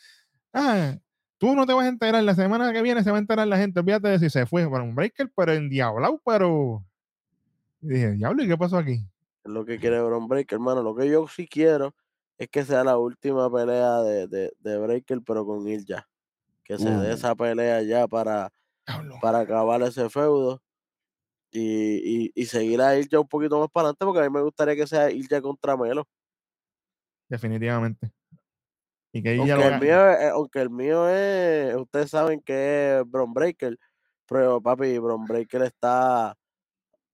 Ah, tú no te vas a enterar, la semana que viene se va a enterar la gente. Olvídate de si se fue Brown Breaker, pero endiablado, pero. Y dije, diablo, ¿y qué pasó aquí? Es lo que quiere Bron Breaker, hermano. Lo que yo sí quiero es que sea la última pelea de, de, de Breaker, pero con Ilja. Que se dé Uh. esa pelea ya para, para acabar ese feudo. Y, y, y seguir a Ilja un poquito más para adelante, porque a mí me gustaría que sea Ilja contra Melo. Definitivamente. Y que Aunque lo el, mío, es- aunque el mío es, ustedes saben que es Bron Breaker, pero papi, Bron Breaker está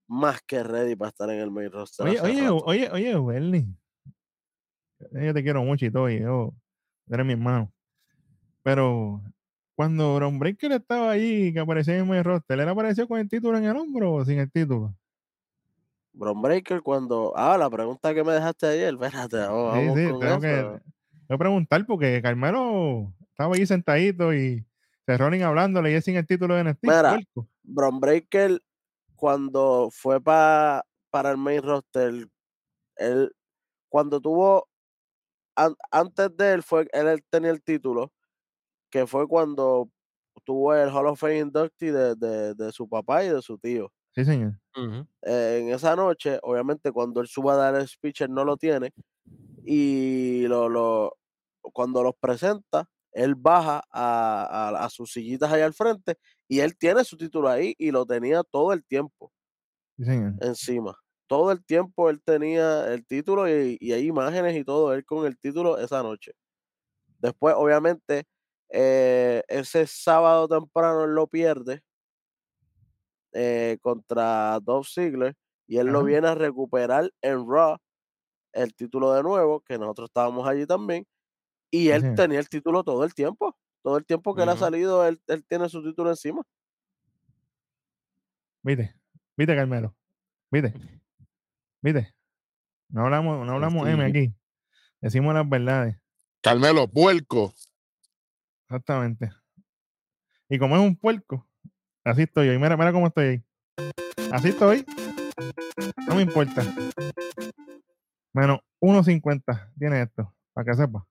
más que ready para estar en el main roster. Oye, oye, rato. oye, oye, Welly. Yo te quiero mucho y todo, y yo, eres mi hermano. Pero cuando Bron Breaker estaba ahí, que aparecía en mi roster, ¿él apareció con el título en el hombro o sin el título? Bron Breaker cuando. Ah, la pregunta que me dejaste ayer, espérate, vamos, Sí, sí, con tengo que, tengo que preguntar porque Carmelo estaba ahí sentadito y Cerronin hablándole y él sin el título de NXT. Mira, puerco. Bron Breaker, cuando fue pa- para el main roster, él, cuando tuvo, an- antes de él, fue, él, él tenía el título, que fue cuando tuvo el Hall of Fame inductee de, de, de su papá y de su tío. Sí, señor. Eh, en esa noche, obviamente, cuando él suba a dar el speech, él no lo tiene, y lo, lo, cuando los presenta, él baja a, a, a sus sillitas allá al frente, y él tiene su título ahí, y lo tenía todo el tiempo Sí, señor. encima. Todo el tiempo él tenía el título y, y hay imágenes y todo, él con el título esa noche. Después, obviamente, eh, ese sábado temprano él lo pierde eh, contra Dolph Ziggler y él lo Ajá. viene a recuperar en Raw, el título de nuevo, que nosotros estábamos allí también, y él tenía el título todo el tiempo. Todo el tiempo que él ha salido, él, él tiene su título encima. ¿Viste? ¿Viste, Carmelo? ¿Viste? ¿Viste? No hablamos, no hablamos M aquí. Decimos las verdades. Carmelo, puerco. Exactamente. Y como es un puerco, así estoy hoy. Mira, mira cómo estoy ahí. Así estoy. No me importa. Menos 1.50 tiene esto, para que sepa.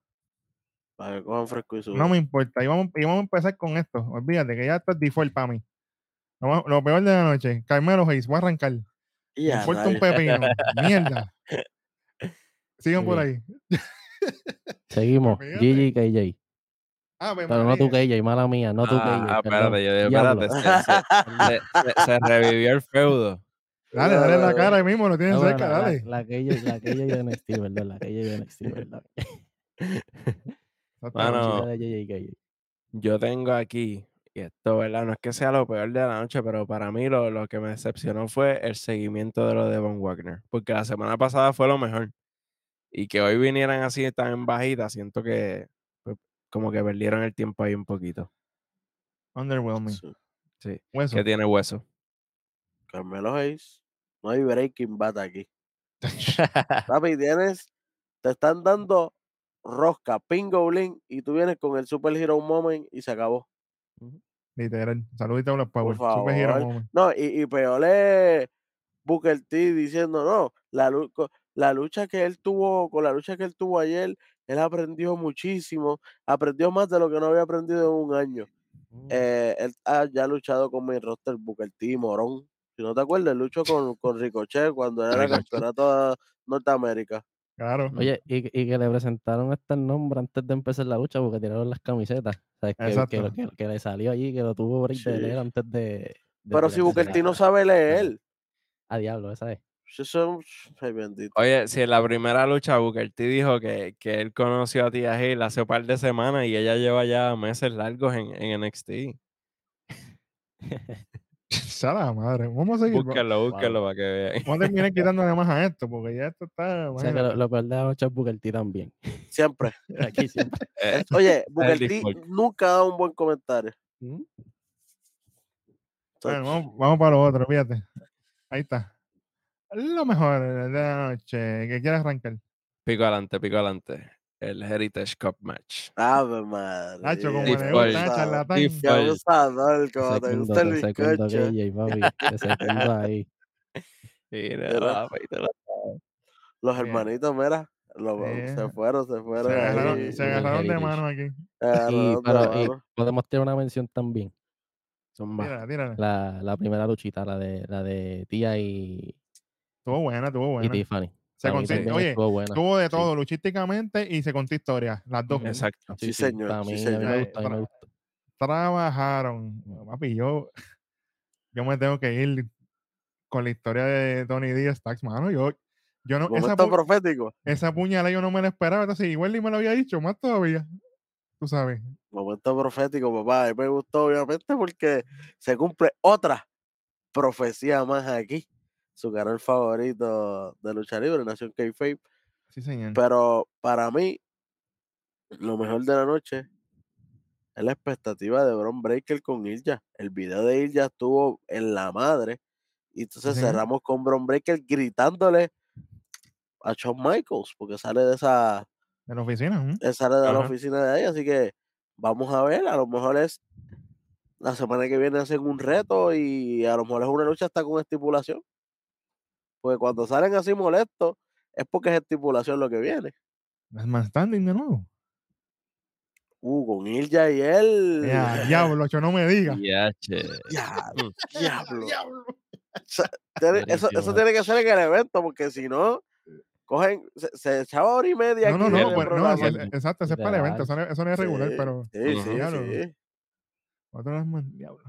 Para que cojan fresco y No suban. me importa. Y vamos, y vamos a empezar con esto. Olvídate que ya esto es default para mí. Lo, peor de la noche. Carmelo Hayes, voy a arrancar. Y Me importa un pepino. Mierda. Sigan por ahí. Seguimos. Gigi y KJ. Ave Pero no tú María. KJ, mala mía, no tú Ah, KJ. perdón. espérate, yo digo, espérate, se, se- se- se revivió el feudo. Dale, dale la cara ahí mismo, lo tienen Ah, bueno, cerca, la, dale. la KJ, la KJ de NXT, ¿verdad? La KJ de NXT, ¿verdad? La KJ. yo tengo aquí, y esto, ¿verdad? No es que sea lo peor de la noche, pero para mí lo, lo que me decepcionó fue el seguimiento de lo de Von Wagner. Porque la semana pasada fue lo mejor. Y que hoy vinieran así tan en bajita, siento que como que perdieron el tiempo ahí un poquito. Underwhelming. Sí. Sí. Hueso. Que tiene hueso. Carmelo Hayes. No hay Breaking Bad aquí. Papi, tienes, te están dando rosca, pingolín, y tú vienes con el Super Hero Moment y se acabó. Literal. Saludito a los Power. Por Super Hero. Moment. No, y, y peor es Booker T diciendo, no, la, la lucha que él tuvo, con la lucha que él tuvo ayer, él aprendió muchísimo, aprendió más de lo que no había aprendido en un año. Eh, él ha ya luchado con mi roster Booker T, Morón. Si no te acuerdas, luchó con, con Ricochet cuando era Ricochet. campeonato de Norteamérica. Claro. Oye, y, y que le presentaron este nombre antes de empezar la lucha porque tiraron las camisetas. ¿Sabes? Que, que, lo- que, que le salió allí, que lo tuvo de Sí. leer antes de. de Pero si Booker T no sabe leer, A diablo, esa es. Ay, bendito. Oye, si en la primera lucha Booker T dijo que, que él conoció a Tia Hill hace un par de semanas y ella lleva ya meses largos en, en NXT. Sea la madre. Vamos a seguir. va- Búsquenlo, búsquenlo para que vean. Vamos a terminar quitándole más a esto, porque ya esto está. O sea que lo, lo peor de la noche es Booker T también. Siempre. Aquí siempre. Eh, Oye, Booker T nunca da un buen comentario. ¿Mm? Bueno, vamos, vamos para lo otro, fíjate. Ahí está. Lo mejor de la noche. que quieras arrancar? Pico adelante, pico adelante. El Heritage Cup Match. Ave madre. Nacho, como le gusta, charlatán. Qué abusador, como te gusta el te bizcocho. KJ, papi. Te ahí. Mira, papi, te lo- Los hermanitos, mira, lo- Sí. se fueron, se fueron. Se agarraron, ahí. se agarraron de mano aquí. Se agarraron Y, de pero, y podemos tener una mención también. Zumba. Tírala, tírala. La, la primera luchita, la de, la de Tía y, Estuvo buena, estuvo y buena. Tiffany. Se también Oye, estuvo buena. tuvo de Sí. todo, luchísticamente y se contó historia, las dos. Exacto. Sí, señor, sí, mí, a mí me señor. me. Trabajaron. Papi, yo, yo me tengo que ir con la historia de Tony Díaz Stacks, mano. Yo, yo no, esa, pu- profético. esa puñalada yo no me la esperaba. Entonces, igual ni me lo había dicho, más todavía. Tú sabes. Momento profético, papá. A mí me gustó, obviamente, porque se cumple otra profecía más aquí. Su canal favorito de lucha libre, Nación K-Fape. Sí, señor. Pero para mí, lo mejor de la noche es la expectativa de Bron Breaker con Ilja. El video de Ilja estuvo en la madre. Y entonces Sí. cerramos con Bron Breaker gritándole a Shawn Michaels, porque sale de esa, De la oficina. él sale de la oficina de ahí, así que vamos a ver, a lo mejor es la semana que viene hacen un reto y a lo mejor es una lucha hasta con estipulación. Porque cuando salen así molestos, es porque es estipulación lo que viene. Las man standing de nuevo. Uh, con Ilja y él. Ya, diablo, yo no me diga. Ya, che. Diablo, diablo. Diablo. Tiene- eso, eso tiene que ser en el evento, porque si no, cogen, se, se echaba hora y media. No, no, aquí no, pues, no, es- es- exacto, ese es para el evento, eso no, eso no es regular, Sí, pero Sí, sí, Diablo. sí. otro las man- diablo.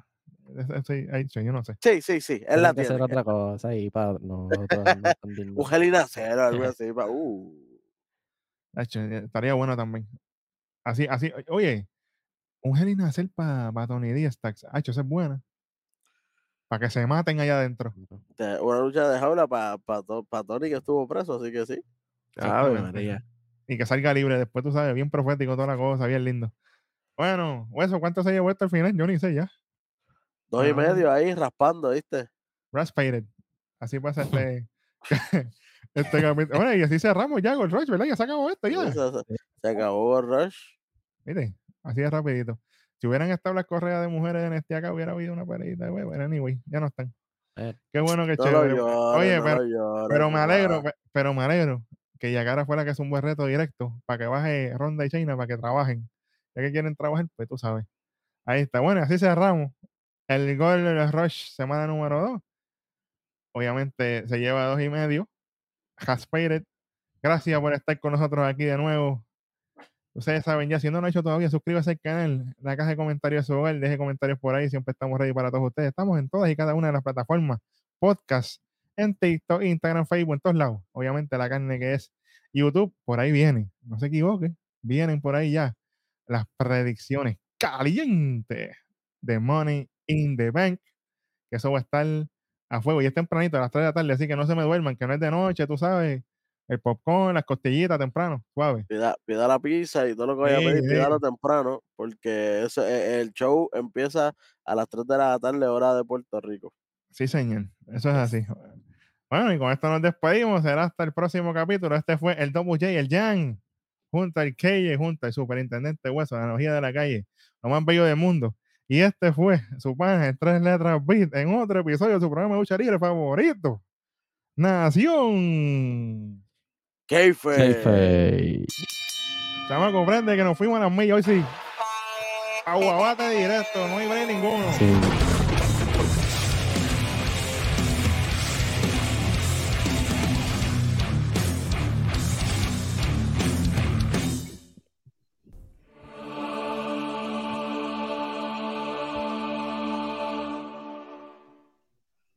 Ahí, sí, yo no sé. Sí, sí, sí. Tienen la tiene. otra cosa ahí para no. Un algo así. pa- Uh. Hacho, eh, estaría bueno también. Así, así, oye, un Hell in a Cell para Tony Díaz. Hacho, esa es buena. Para que se maten allá adentro. Una lucha de jaula para Tony que estuvo preso, así que sí. Exactamente. María. Y que salga libre después, tú sabes, bien profético, toda la cosa, bien lindo. Bueno, eso, ¿cuánto se llevó esto al final? Yo ni sé ya. Dos y Ah. medio ahí raspando, ¿viste? Raspated. Así pasa este, este capítulo. Bueno, y así cerramos ya con Rush, ¿verdad? Ya se acabó esto ya. Se, acabó el rush. Mire, así de rapidito. Si hubieran estado las correas de mujeres en este acá, hubiera habido una peleita. Bueno, pero anyway, ya no están. Eh. Qué bueno que No chévere. llores, Oye, no pero, lo llores, pero me alegro, pero me alegro que Yagara fuera que es un buen reto directo para que baje Ronda y China para que trabajen. Ya que quieren trabajar, pues tú sabes. Ahí está. Bueno, así cerramos. El gol de los Rush, semana número 2. Obviamente se lleva dos y medio. Haspated. Gracias por estar con nosotros aquí de nuevo. Ustedes saben ya, si no lo han hecho todavía, suscríbase al canal, la caja de comentarios de su hogar, deje comentarios por ahí, siempre estamos ready para todos ustedes. Estamos en todas y cada una de las plataformas, podcast, en TikTok, Instagram, Facebook, en todos lados. Obviamente la carne que es YouTube, por ahí viene, no se equivoque, vienen por ahí ya las predicciones calientes de Money in the Bank, que eso va a estar a fuego y es tempranito a las 3 de la tarde, así que no se me duerman, que no es de noche, tú sabes, el popcorn, las costillitas temprano, suave. Pida, pida la pizza y todo lo que vaya Sí, a pedir, sí. pídalo temprano, porque eso, e- el show empieza a las 3 de la tarde, hora de Puerto Rico. Sí, señor. Eso es así. Bueno, y con esto nos despedimos. Será hasta el próximo capítulo. Este fue el Double J, el Jan, junto al Keye, junto al superintendente Hueso, la analogía de la calle, lo más bello del mundo. Y este fue su pan en tres letras beat en otro episodio de su programa de lucha libre favorito. Nación. Keife. Chama, comprende que nos fuimos a las millas hoy sí. Aguabate directo, no hay break ninguno. Sí.